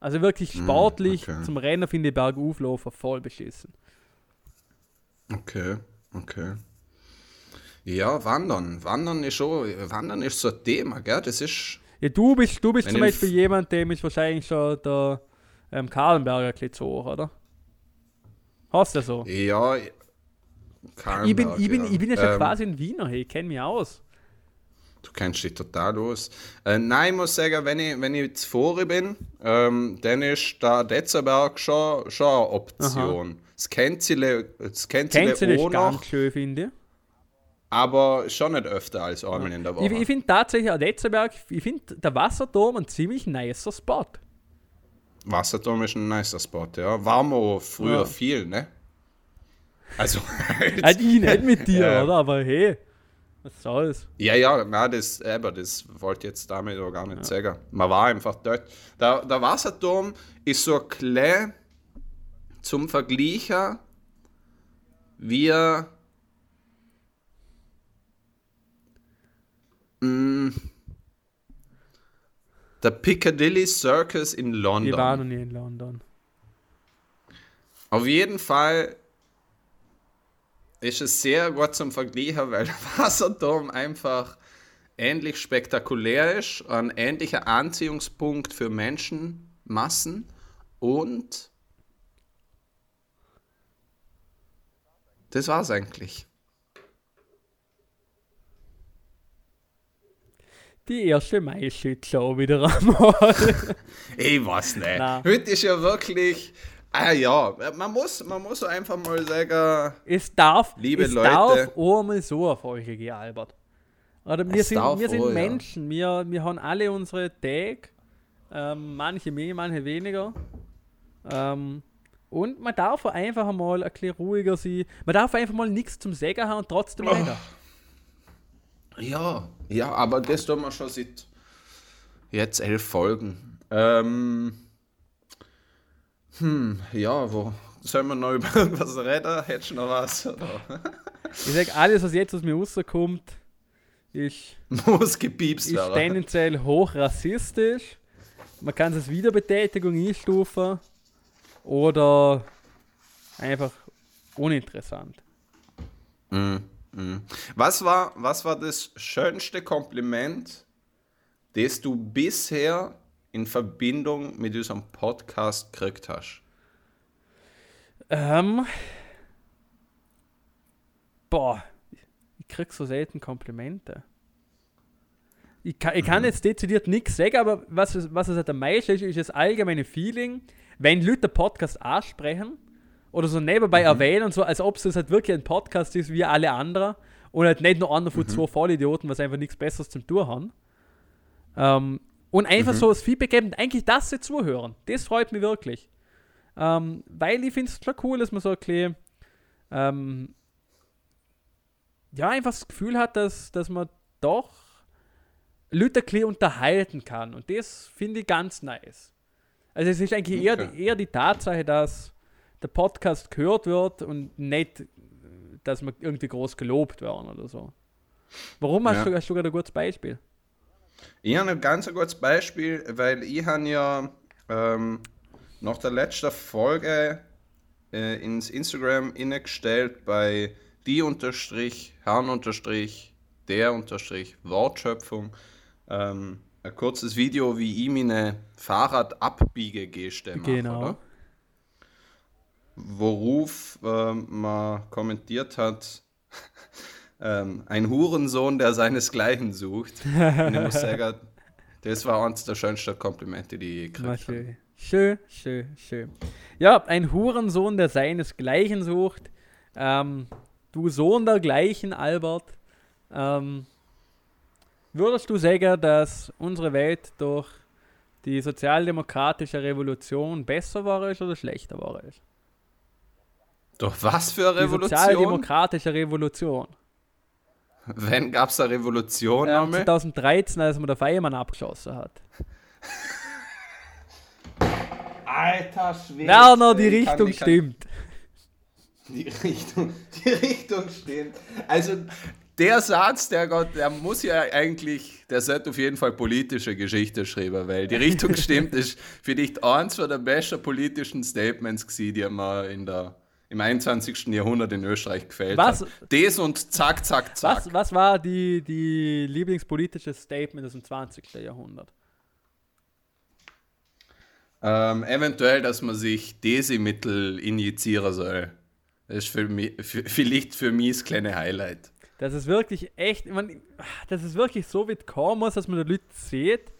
S2: Also wirklich sportlich
S1: okay.
S2: zum Rennen finde ich Bergauflaufen voll beschissen.
S1: Okay, okay. Ja, Wandern. Wandern ist schon, Wandern ist so ein Thema, gell? Das ist.
S2: Ja, du bist, du bist zum Beispiel jemand, dem ist wahrscheinlich schon der ähm, Kahlenberger zu hoch, oder? Hast du so?
S1: Ja.
S2: Ich bin, ich, bin,
S1: ja.
S2: ich bin ja schon
S1: Ähm,
S2: quasi ein Wiener, hey, ich kenne mich aus.
S1: Du kennst dich total aus. Äh, nein, ich muss sagen, wenn ich, wenn ich zuvor bin, ähm, dann ist der Detzenberg schon, schon eine Option. Das Kenzile, das Kenzile
S2: Kennst du das
S1: auch
S2: ganz schön, finde ich.
S1: Aber schon nicht öfter als einmal in der Woche.
S2: Ich, ich finde tatsächlich an Letzenberg, ich finde der Wasserturm ein ziemlich nicer Spot.
S1: Wasserturm ist ein nicer Spot, ja. War mir früher
S2: Ja.
S1: viel, ne? Also,
S2: Halt ich nicht mit dir,
S1: Ja.
S2: oder? Aber hey, was soll's?
S1: ja, ja, na, das, eben, das wollte ich jetzt damit auch gar nicht sagen. Man war einfach dort. Der, der Wasserturm ist so klein zum Vergleichen wie mm, der Piccadilly Circus in London.
S2: Ich war noch nie in London.
S1: Auf jeden Fall ist es sehr gut zum Vergleichen, weil der Wasserturm einfach ähnlich spektakulär ist, ein ähnlicher Anziehungspunkt für Menschenmassen und das war's eigentlich.
S2: Die erste Mai-Shit-Show wieder einmal.
S1: Ich weiß nicht.
S2: Na.
S1: Heute ist ja wirklich. Ah ja, man muss, man muss einfach mal sagen,
S2: es darf,
S1: Liebe
S2: es
S1: Leute.
S2: darf auch mal so auf euch gehen, Albert. Oder wir
S1: Es
S2: sind, wir sind
S1: auch, ja.
S2: Menschen, wir, wir haben alle unsere Tage, ähm, manche mehr, manche weniger. Ähm, und man darf einfach mal ein bisschen ruhiger sein. Man darf einfach mal nichts zum Sägen haben und trotzdem
S1: Oh.
S2: reden.
S1: Ja, ja, aber das tun wir schon seit jetzt elf Folgen. Ähm, hm, ja, wo sollen wir noch über irgendwas reden? Hättest du noch was? Oder?
S2: Ich sag, alles, was jetzt aus mir rauskommt, ist,
S1: Muss gepiepst
S2: ist
S1: werden.
S2: tendenziell hoch rassistisch. Man kann es als Wiederbetätigung einstufen oder einfach uninteressant.
S1: Mm. Was, war, was war das schönste Kompliment, das du bisher in Verbindung mit unserem Podcast gekriegt hast?
S2: Ähm. Boah, ich krieg so selten Komplimente. Ich kann, ich kann
S1: Mhm.
S2: jetzt dezidiert nichts sagen, aber was was es halt am meisten ist, ist das allgemeine Feeling, wenn Leute den Podcast ansprechen oder so nebenbei
S1: Mhm.
S2: erwähnen und so, als ob es das halt wirklich ein Podcast ist wie alle anderen und halt nicht nur einer
S1: Mhm.
S2: von zwei Vollidioten, was einfach nichts Besseres zum Tun haben. Ähm, und einfach
S1: Mhm.
S2: so das Feedback geben, eigentlich, dass sie zuhören. Das freut mich wirklich. Ähm, weil ich finde es schon cool, dass man so ein bisschen, ähm, ja, einfach das Gefühl hat, dass, dass man doch Leute ein bisschen unterhalten kann. Und das finde ich ganz nice. Also es ist eigentlich eher,
S1: Okay.
S2: eher die Tatsache, dass der Podcast gehört wird und nicht, dass man irgendwie groß gelobt werden oder so. Warum hast,
S1: Ja.
S2: du, hast du gerade ein gutes Beispiel?
S1: Ich habe ein ganz gutes Beispiel, weil ich habe ja ähm, nach der letzten Folge äh, ins Instagram innegestellt bei die unterstrich, Herrn unterstrich, der unterstrich, Wortschöpfung. Ähm, ein kurzes Video, wie ich meine Fahrradabbiegegeste mache.
S2: Genau.
S1: Oder? Worauf ähm, man kommentiert hat, ähm, ein Hurensohn, der seinesgleichen sucht. Und ich muss sagen, das war eines der schönsten Komplimente, die ich gekriegt habe.
S2: Schön, schön, schön. Ja, ein Hurensohn, der seinesgleichen sucht. Ähm, du Sohn dergleichen, Albert. Ähm, würdest du sagen, dass unsere Welt durch die sozialdemokratische Revolution besser war oder schlechter war?
S1: Durch was für eine
S2: Die
S1: Revolution?
S2: sozialdemokratische Revolution.
S1: Wenn gab es eine Revolution
S2: Ähm,
S1: einmal?
S2: 2013, als man der Feiermann abgeschossen hat.
S1: Alter Schwede.
S2: Werner, die
S1: Ich kann-
S2: Richtung
S1: ich kann-
S2: stimmt.
S1: Die Richtung, die Richtung stimmt. Also der Satz, der Gott, der muss ja eigentlich, der sollte auf jeden Fall politische Geschichte schreiben, weil die Richtung stimmt, ist vielleicht eins von der besten politischen Statements gewesen, die man in der, im 21. Jahrhundert in Österreich gefällt
S2: Was-
S1: hat. Das und zack, zack, zack.
S2: Was, was war die, die lieblingspolitische Statement aus dem 20. Jahrhundert?
S1: Ähm, eventuell, dass man sich Desi-Mittel injizieren soll. Das ist für mich, für, vielleicht für mich das kleine Highlight.
S2: Das ist wirklich echt, man, das ist wirklich so weit kommen muss, dass man die Leute sieht,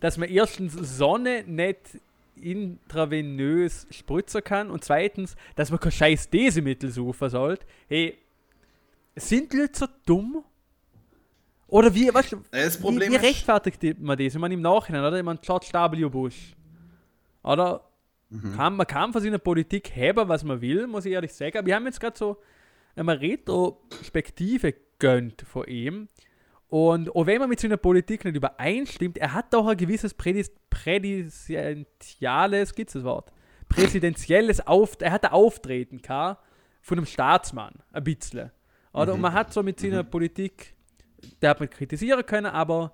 S2: dass man erstens Sonne nicht intravenös spritzen kann und zweitens, dass man kein scheiß Desemittel suchen sollte. Hey, sind die Leute so dumm? Oder wie, weißt du,
S1: Das
S2: wie,
S1: Problem
S2: wie rechtfertigt man das? Ich meine, im Nachhinein, oder? Ich meine, George W. Bush. Oder?
S1: Mhm.
S2: Kann, man kann von seiner Politik haben, was man will, muss ich ehrlich sagen. Aber wir haben jetzt gerade so eine Retrospektive gönnt von ihm. Und auch wenn man mit seiner Politik nicht übereinstimmt, er hat doch ein gewisses Prädis präsidentiales, gibt es das Wort? Präsidentielles Auf, er hat ein Auftreten gehabt von einem Staatsmann, ein bisschen. Oder? Und man hat so mit seiner Politik, der hat man kritisieren können, aber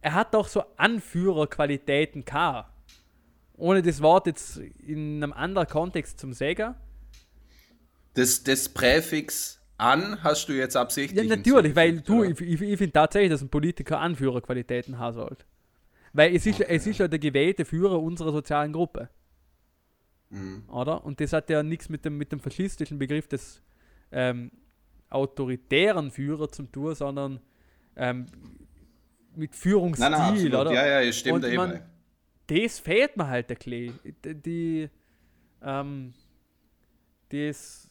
S2: er hat doch so Anführerqualitäten gehabt. Ohne das Wort jetzt in einem anderen Kontext zum sagen.
S1: Das, das Präfix an hast du jetzt
S2: Ja,
S1: absichtlich.
S2: natürlich, weil du,
S1: oder?
S2: ich, ich, ich finde tatsächlich, dass ein Politiker Anführerqualitäten haben sollte. Weil es ist, es ist ja der gewählte Führer unserer sozialen Gruppe.
S1: Mhm.
S2: Oder? Und das hat ja nichts mit dem, mit dem faschistischen Begriff des ähm, autoritären Führer zu tun, sondern ähm, mit Führungsstil,
S1: Nein, nein,
S2: oder?
S1: Ja, ja, ich stimme
S2: Und das fehlt mir halt ein bisschen. Die, die ähm, das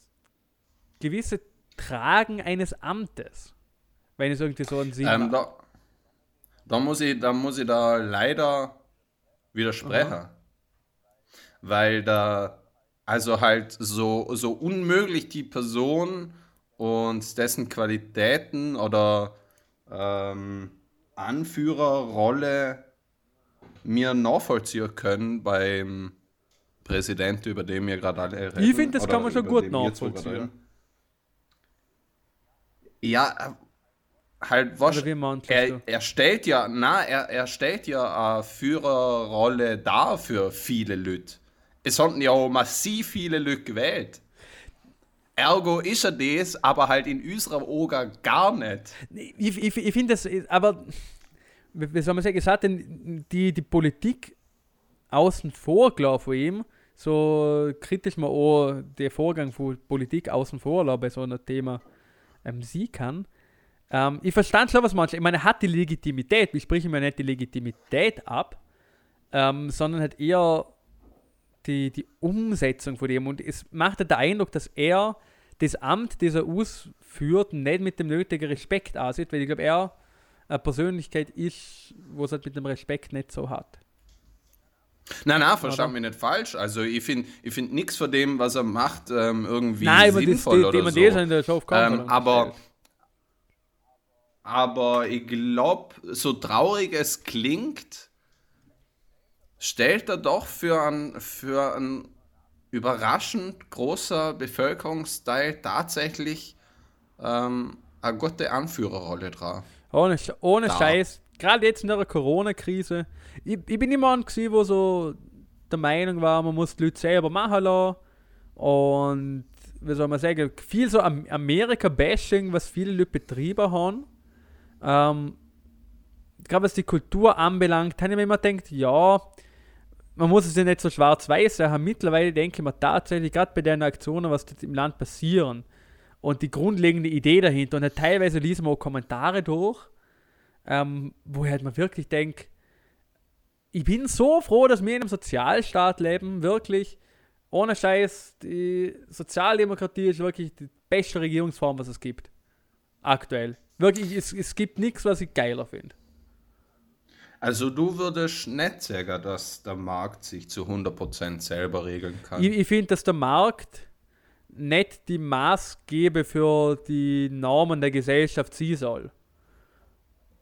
S2: gewisse Tragen eines Amtes. Wenn es irgendwie so einen Sinn
S1: Ähm, da, da, muss ich, da muss ich da leider widersprechen. Weil da, also halt so, so unmöglich die Person und dessen Qualitäten oder ähm, Anführerrolle mir nachvollziehen können beim Präsident, über den wir gerade alle reden.
S2: Ich finde, das kann man schon gut nachvollziehen.
S1: Ja, halt was.
S2: Oder wie meinst du?
S1: Er, er stellt ja, na, er, er stellt ja eine Führerrolle dar für viele Leute. Es hatten ja auch massiv viele Leute gewählt. Ergo ist er das, aber halt in unserer Augen gar nicht.
S2: Ich, ich, ich finde das, aber wie soll man sagen, es hat den, die, die Politik außen vor, glaube von ihm, so kritisch man auch den Vorgang von Politik außen vor lassen bei so einem Thema ähm, sie kann. Ähm, ich verstand schon, was manche. Ich meine, er hat die Legitimität, wir sprechen mir nicht die Legitimität ab, ähm, sondern hat eher die, die Umsetzung von dem. Und es macht halt den Eindruck, dass er das Amt, das er ausführt, nicht mit dem nötigen Respekt ansieht, weil ich glaube, er eine Persönlichkeit ist, wo es halt mit dem Respekt nicht so hat.
S1: Nein, nein, verstand mich nicht falsch. Also ich finde ich find nichts von dem, was er macht, ähm, irgendwie
S2: Nein, aber das,
S1: sinnvoll
S2: die,
S1: oder
S2: die
S1: so.
S2: das in der Show
S1: Ähm, aber, aber ich glaube, so traurig es klingt, stellt er doch für einen für ein überraschend großer Bevölkerungsteil tatsächlich ähm, eine gute Anführerrolle drauf.
S2: Ohne, ohne
S1: Da.
S2: Scheiß. Gerade jetzt in der Corona-Krise. Ich, ich bin jemand wo so der Meinung war, man muss die Leute selber machen lassen. Und wie soll man sagen, viel so Am Amerika-Bashing, was viele Leute betrieben haben. Ähm, gerade was die Kultur anbelangt, habe ich mir immer gedacht, ja, man muss es ja nicht so schwarz-weiß haben. Mittlerweile denke ich mir tatsächlich, gerade bei den Aktionen, was im Land passieren, und die grundlegende Idee dahinter. Und halt teilweise liest man auch Kommentare durch, ähm, wo halt mal wirklich denke, ich bin so froh, dass wir in einem Sozialstaat leben, wirklich. Ohne Scheiß, die Sozialdemokratie ist wirklich die beste Regierungsform, was es gibt. Aktuell. Wirklich, es, es gibt nichts, was ich geiler finde.
S1: Also du würdest nicht sagen, dass der Markt sich zu 100% selber regeln kann.
S2: Ich, ich finde, dass der Markt nicht die Maßgebe für die Normen der Gesellschaft sein soll.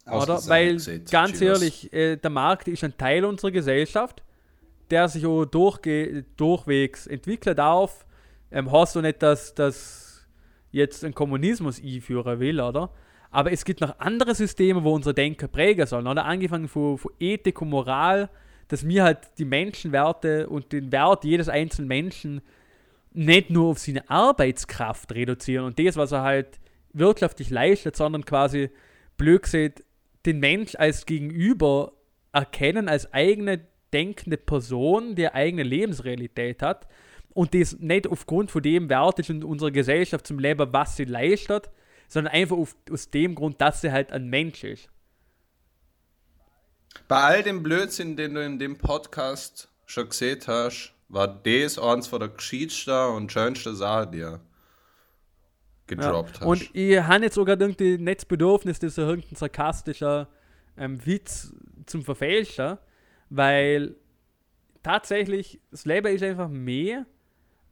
S2: Oder? Weil, ganz Chivas. ehrlich, äh, der Markt ist ein Teil unserer Gesellschaft, der sich auch durchge durchwegs entwickeln darf. Ähm, hast du nicht, dass das jetzt ein Kommunismus einführen will, oder? Aber es gibt noch andere Systeme, wo unsere Denker prägen sollen, oder? Angefangen von, von Ethik und Moral, dass wir halt die Menschenwerte und den Wert jedes einzelnen Menschen nicht nur auf seine Arbeitskraft reduzieren und das, was er halt wirtschaftlich leistet, sondern quasi blöd gesagt, den Mensch als Gegenüber erkennen, als eigene denkende Person, die eigene Lebensrealität hat und das nicht aufgrund von dem Wert ist in unserer Gesellschaft zum Leben, was sie leistet, sondern einfach auf, aus dem Grund, dass sie halt ein Mensch ist.
S1: Bei all dem Blödsinn, den du in dem Podcast schon gesehen hast, war das eins von der gescheitsten und schönsten Sachen, die
S2: gedroppt ja. hast. Und ich habe jetzt sogar irgendwie nicht das Bedürfnis, dass er irgendein sarkastischer ähm, Witz zum Verfälschen, weil tatsächlich das Leben ist einfach mehr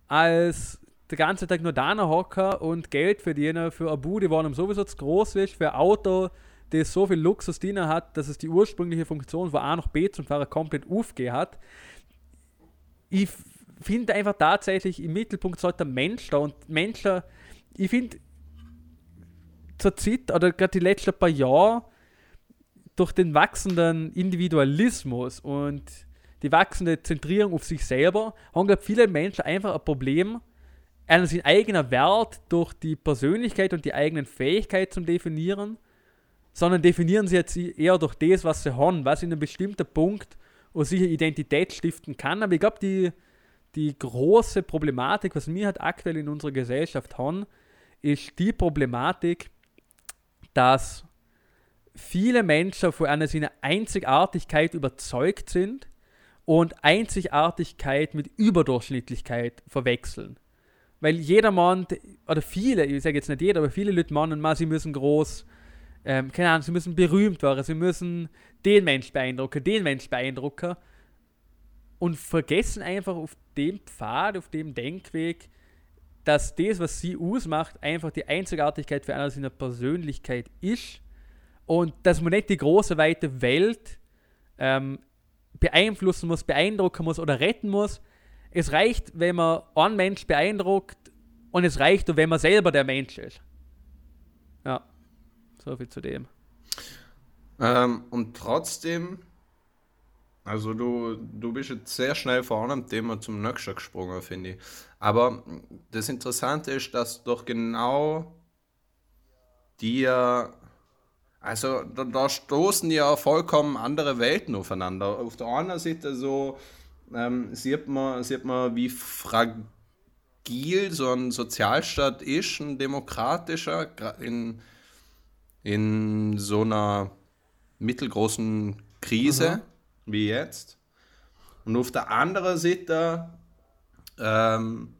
S2: als der ganze Tag nur da hocken und Geld verdienen für eine Bude, die einem sowieso zu groß ist, für ein Auto, das so viel Luxus drin hat, dass es die ursprüngliche Funktion von A nach B zum Fahrer komplett aufgehen hat ich finde einfach tatsächlich, im Mittelpunkt sollte der Mensch da und Mensch da, ich finde, zur Zeit oder gerade die letzten paar Jahre durch den wachsenden Individualismus und die wachsende Zentrierung auf sich selber haben, glaube viele Menschen einfach ein Problem, einen seinen eigenen Wert durch die Persönlichkeit und die eigenen Fähigkeiten zu definieren, sondern definieren sie jetzt eher durch das, was sie haben, was in einem bestimmten Punkt wo sicher Identität stiften kann. Aber ich glaube, die, die große Problematik, was wir halt aktuell in unserer Gesellschaft haben, ist die Problematik, dass viele Menschen von einer seiner Einzigartigkeit überzeugt sind und Einzigartigkeit mit Überdurchschnittlichkeit verwechseln. Weil jeder Mann, oder viele, ich sage jetzt nicht jeder, aber viele Leute meinen sie müssen groß ähm, keine Ahnung, sie müssen berühmt werden, sie müssen den Mensch beeindrucken, den Mensch beeindrucken und vergessen einfach auf dem Pfad, auf dem Denkweg, dass das, was sie ausmacht, einfach die Einzigartigkeit für einer seiner Persönlichkeit ist und dass man nicht die große, weite Welt ähm, beeinflussen muss, beeindrucken muss oder retten muss. Es reicht, wenn man einen Mensch beeindruckt und es reicht, wenn man selber der Mensch ist. Ja. So viel zu dem.
S1: Ähm, und trotzdem, also du, du bist jetzt sehr schnell vorne am Thema zum nächsten gesprungen, finde ich. Aber das Interessante ist, dass doch genau dir, also da, da, stoßen ja vollkommen andere Welten aufeinander. Auf der einen Seite so ähm, sieht, man, sieht man, wie fragil so ein Sozialstaat ist, ein demokratischer, in in so einer mittelgroßen Krise mhm. Wie jetzt. Und auf der anderen Seite, ähm,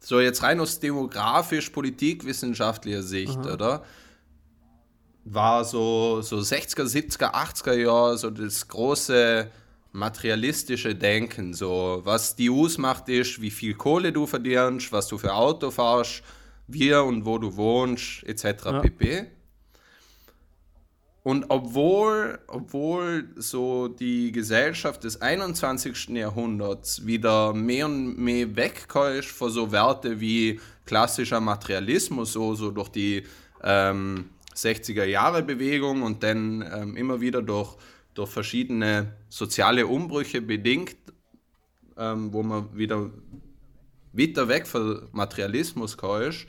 S1: so jetzt rein aus demografisch-politikwissenschaftlicher Sicht, mhm. oder? War so, so 60er, 70er, 80er Jahre so das große materialistische Denken. So, was die ausmacht, ist, wie viel Kohle du verdienst, was du für Auto fährst, wie und wo du wohnst, etc. Ja. pp. Und obwohl, obwohl so die Gesellschaft des 21. Jahrhunderts wieder mehr und mehr wegkommt von so Werte wie klassischer Materialismus, so, so durch die ähm, 60er Jahre Bewegung und dann ähm, immer wieder durch, durch verschiedene soziale Umbrüche bedingt, ähm, wo man wieder weiter weg von Materialismus kommt,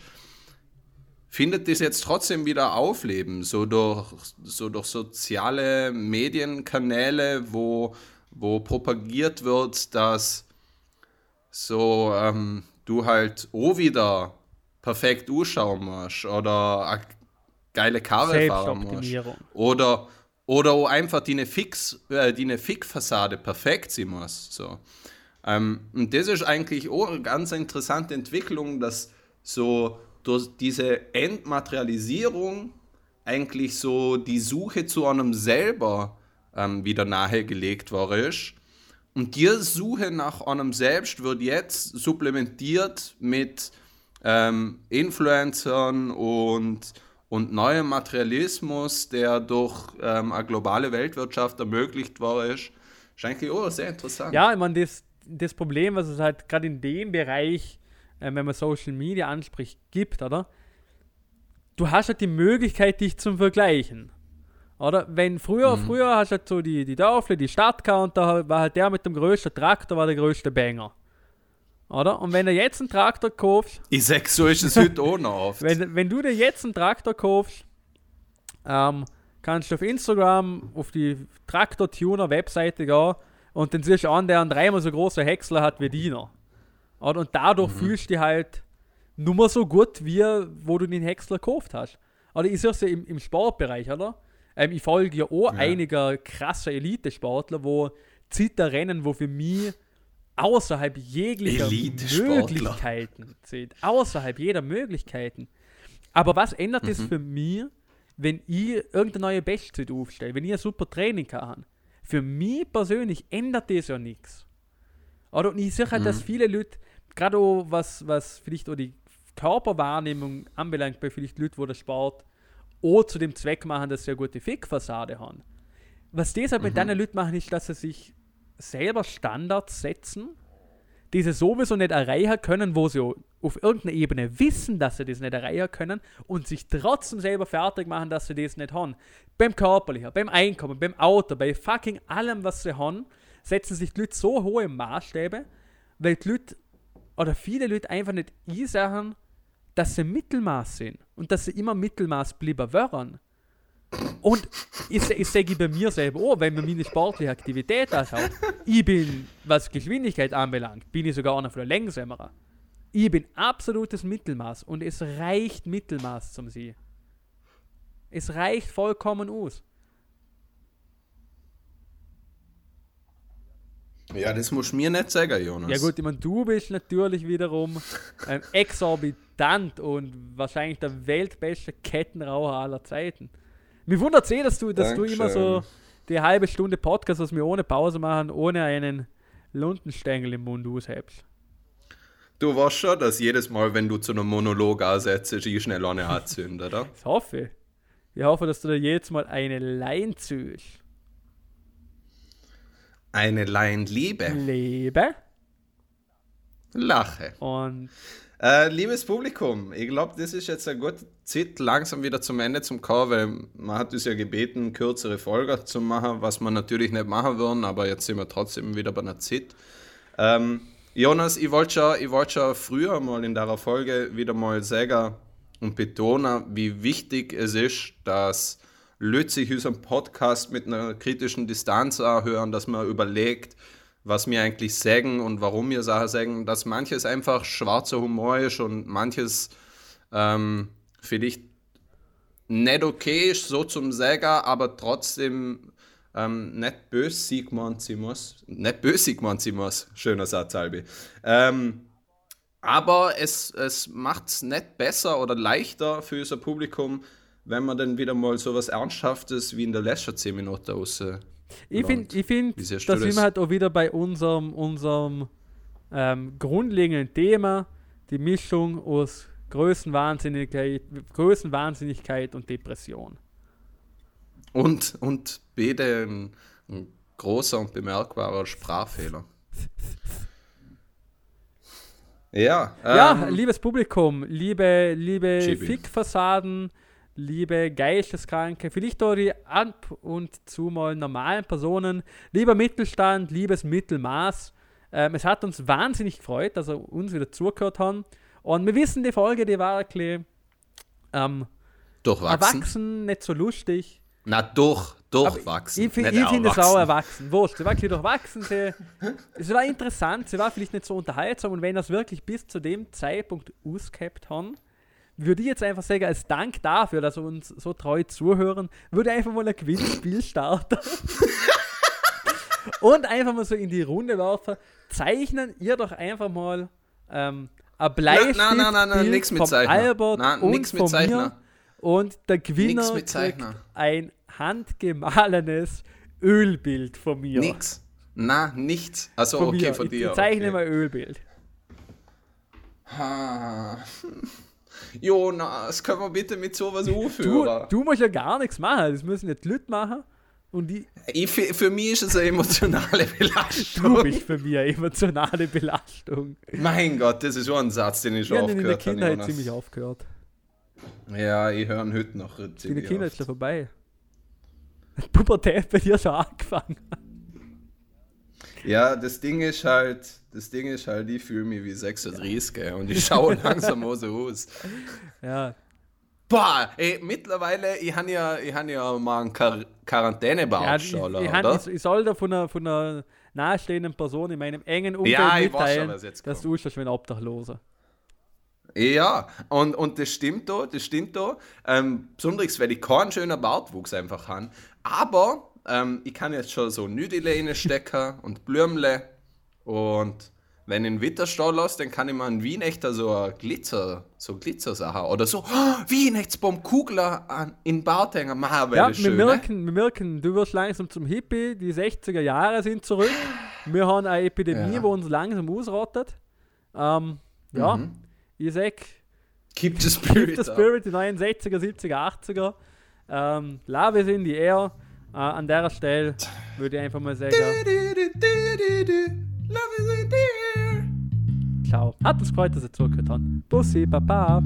S1: findet das jetzt trotzdem wieder Aufleben, so durch, so durch soziale Medienkanäle, wo, wo propagiert wird, dass so ähm, du halt auch wieder perfekt ausschauen musst oder eine geile Karre fahren musst. Oder, oder auch einfach die eine Fix, äh, die eine Fick-Fassade perfekt sein muss. So. Ähm, und das ist eigentlich auch eine ganz interessante Entwicklung, dass so durch diese Entmaterialisierung eigentlich so die Suche zu einem selber ähm, wieder nahegelegt worden ist. Und die Suche nach einem selbst wird jetzt supplementiert mit ähm, Influencern und, und neuem Materialismus, der durch ähm, eine globale Weltwirtschaft ermöglicht worden ist. Ist eigentlich auch sehr interessant.
S2: Ja, ich meine, das, das Problem, was es halt gerade in dem Bereich, äh, wenn man Social Media anspricht, gibt, oder? Du hast halt die Möglichkeit, dich zum Vergleichen. Oder? Wenn früher, mhm. früher hast du halt so die, die Dörfle, die Stadt gehabt und da war halt der mit dem größten Traktor war der größte Banger. Oder? Und wenn du jetzt einen Traktor kaufst.
S1: Ich sag, so ist es heute auch noch oft.
S2: Wenn, wenn du dir jetzt einen Traktor kaufst, ähm, kannst du auf Instagram auf die Traktor-Tuner-Webseite gehen und dann siehst du an, der einen dreimal so große Häcksler hat wie Diener. Oder? Und dadurch mhm. fühlst du dich halt nur mal so gut, wie wo du den Häcksler gekauft hast. Oder ich sehe es ja im, im Sportbereich, oder? Ähm, ich folge ja auch ja. einiger krasser Elite-Sportler, wo Zitter rennen, wo für mich außerhalb jeglicher Möglichkeiten sind. Außerhalb jeder Möglichkeiten. Aber was ändert mhm. das für mich, wenn ich irgendeine neue Bestzeit aufstelle, wenn ich ein super Training kann? Für mich persönlich ändert das ja nichts. Oder und ich sehe halt, mhm. dass viele Leute, gerade was, was vielleicht auch die Körperwahrnehmung anbelangt, bei vielleicht Leuten, wo der Sport auch zu dem Zweck machen, dass sie eine gute Fick-Fassade haben. Was die halt mhm. mit deinen Leuten machen, ist, dass sie sich selber Standards setzen, die sie sowieso nicht erreichen können, wo sie auf irgendeiner Ebene wissen, dass sie das nicht erreichen können und sich trotzdem selber fertig machen, dass sie das nicht haben. Beim Körperlichen, beim Einkommen, beim Auto, bei fucking allem, was sie haben, setzen sich die Leute so hohe Maßstäbe, weil die Leute oder viele Leute einfach nicht einsagen, dass sie Mittelmaß sind und dass sie immer Mittelmaß bleiben wollen. Und ich, ich sage bei mir selber, oh, wenn man meine sportliche Aktivität anschaut, ich bin, was Geschwindigkeit anbelangt, bin ich sogar einer von der Längsameren. Ich bin absolutes Mittelmaß und es reicht Mittelmaß zum Sie. Es reicht vollkommen aus.
S1: Ja, das musst du mir nicht sagen, Jonas.
S2: Ja gut, ich meine, du bist natürlich wiederum ein exorbitant und wahrscheinlich der weltbeste Kettenraucher aller Zeiten. Mir wundert es eh, dass du, dass du immer so die halbe Stunde Podcast, was wir ohne Pause machen, ohne einen Lundenstängel im Mund aushebst.
S1: Du weißt schon, dass jedes Mal, wenn du zu einem Monolog ansetzt, ich schnell eine anzünde, oder?
S2: Ich hoffe. Ich hoffe, dass du da jedes Mal eine Line ziehst.
S1: Eine Line Liebe.
S2: Liebe.
S1: Lache.
S2: Und
S1: äh, liebes Publikum, ich glaube, das ist jetzt eine gute Zeit, langsam wieder zum Ende zum kommen, weil man hat uns ja gebeten, kürzere Folgen zu machen, was wir natürlich nicht machen würden, aber jetzt sind wir trotzdem wieder bei einer Zeit. Ähm, Jonas, ich wollte schon, wollt schon früher mal in der Folge wieder mal sagen und betonen, wie wichtig es ist, dass Sich unseren Podcast mit einer kritischen Distanz anhören, dass man überlegt, was wir eigentlich sagen und warum wir Sachen sagen, dass manches einfach schwarzer Humor ist und manches ähm, vielleicht nicht okay ist, so zum Sagen, aber trotzdem ähm, nicht böse sein muss. Nicht böse sein muss. Schöner Satz, Albi. Ähm, aber es, es macht es nicht besser oder leichter für unser Publikum, wenn man dann wieder mal so was Ernsthaftes wie in der letzten 10 Minuten aus.
S2: Ich finde, ich find, da sind wir halt auch wieder bei unserem, unserem ähm, grundlegenden Thema, die Mischung aus Größenwahnsinnigkeit, Größenwahnsinnigkeit und Depression.
S1: Und, und beide ein, ein großer und bemerkbarer Sprachfehler. Ja,
S2: ähm, ja, liebes Publikum, liebe, liebe Fick-Fassaden, liebe Geisteskranke, vielleicht auch die ab und zu mal normalen Personen, lieber Mittelstand, liebes Mittelmaß. Ähm, es hat uns wahnsinnig gefreut, dass ihr uns wieder zugehört haben. Und wir wissen, die Folge, die war ein bisschen ähm,
S1: durchwachsen.
S2: Erwachsen, nicht so lustig.
S1: Na, durch, durchwachsen.
S2: ich, ich finde es auch erwachsen. Wurscht, sie war ein durchwachsen. Sie, es war interessant, sie war vielleicht nicht so unterhaltsam. Und wenn das wirklich bis zu dem Zeitpunkt ausgehabt haben, würde ich jetzt einfach sagen, als Dank dafür, dass wir uns so treu zuhören, würde ich einfach mal ein Gewinnspiel starten. und einfach mal so in die Runde werfen. Zeichnen ihr doch einfach mal ähm, ein Bleistift
S1: nein, nein, nein, nein, nix mit
S2: vom
S1: Zeichner.
S2: Albert
S1: Nein,
S2: und
S1: nix mit Zeichner.
S2: Und der Gewinner
S1: mit
S2: kriegt
S1: Zeichner.
S2: ein handgemahlenes Ölbild von mir.
S1: Nix. Na, nichts. Also
S2: Von
S1: okay,
S2: mir.
S1: von dir.
S2: ich zeichne
S1: okay.
S2: mal Ölbild.
S1: Ah. Jonas, können wir bitte mit sowas
S2: Du,
S1: aufhören?
S2: du musst ja gar nichts machen. Das müssen nicht die Leute machen. Und ich,
S1: Ich, für, für mich ist es eine emotionale
S2: du
S1: Belastung.
S2: bist für mich eine emotionale Belastung.
S1: Mein Gott, das ist schon ein Satz, den ich
S2: Ich
S1: schon
S2: habe in der
S1: aufgehört habe.
S2: Kindheit ziemlich aufgehört.
S1: Ja, ich höre ihn heute noch ziemlich
S2: Kindheit ist schon vorbei. Die Pubertät bei dir schon angefangen.
S1: Ja, das Ding ist halt, das Ding ist halt, ich fühle mich wie 36 gell, und ich schaue langsam so aus.
S2: Ja,
S1: Boah, ey, mittlerweile, ich habe ja, ich hab ja mal einen Quar
S2: ja
S1: Quarantänebeauftragter,
S2: ich, ich,
S1: oder?
S2: ich, ich soll da von einer, von einer nahestehenden Person in meinem engen Umfeld
S1: Ja, ich weiß schon,
S2: mitteilen,
S1: jetzt
S2: dass
S1: kommt.
S2: du schon wie ein Obdachloser.
S1: Ja, und, und das stimmt da, das stimmt da. Ähm, besonders, weil ich keinen schönen Bartwuchs einfach habe. Aber ähm, ich kann jetzt schon so Nüdele reinstecken und Blümle. Und wenn ich einen Witterstall lasse, dann kann ich mir in Wien echt so ein Glitzer, so Glitzersache oder so, oh, Wien echt beim Kugler an, in Bart hängen. Ma, wäre
S2: Ja, wir
S1: schön, ne?
S2: merken, wir merken, du wirst langsam zum Hippie, die 60er Jahre sind zurück. Wir haben eine Epidemie,
S1: Ja.
S2: wo uns langsam ausrottet. Ähm, ja,
S1: Mhm.
S2: ich sag,
S1: Keep the
S2: Keep
S1: Spirit.
S2: the
S1: up.
S2: Spirit, die 69er, 70er, 80er. Ähm, Love is in the air. Äh, an der Stelle würde ich einfach mal sagen, ciao. Hat uns gefreut, dass ihr zugehört habt. Bussi, Baba.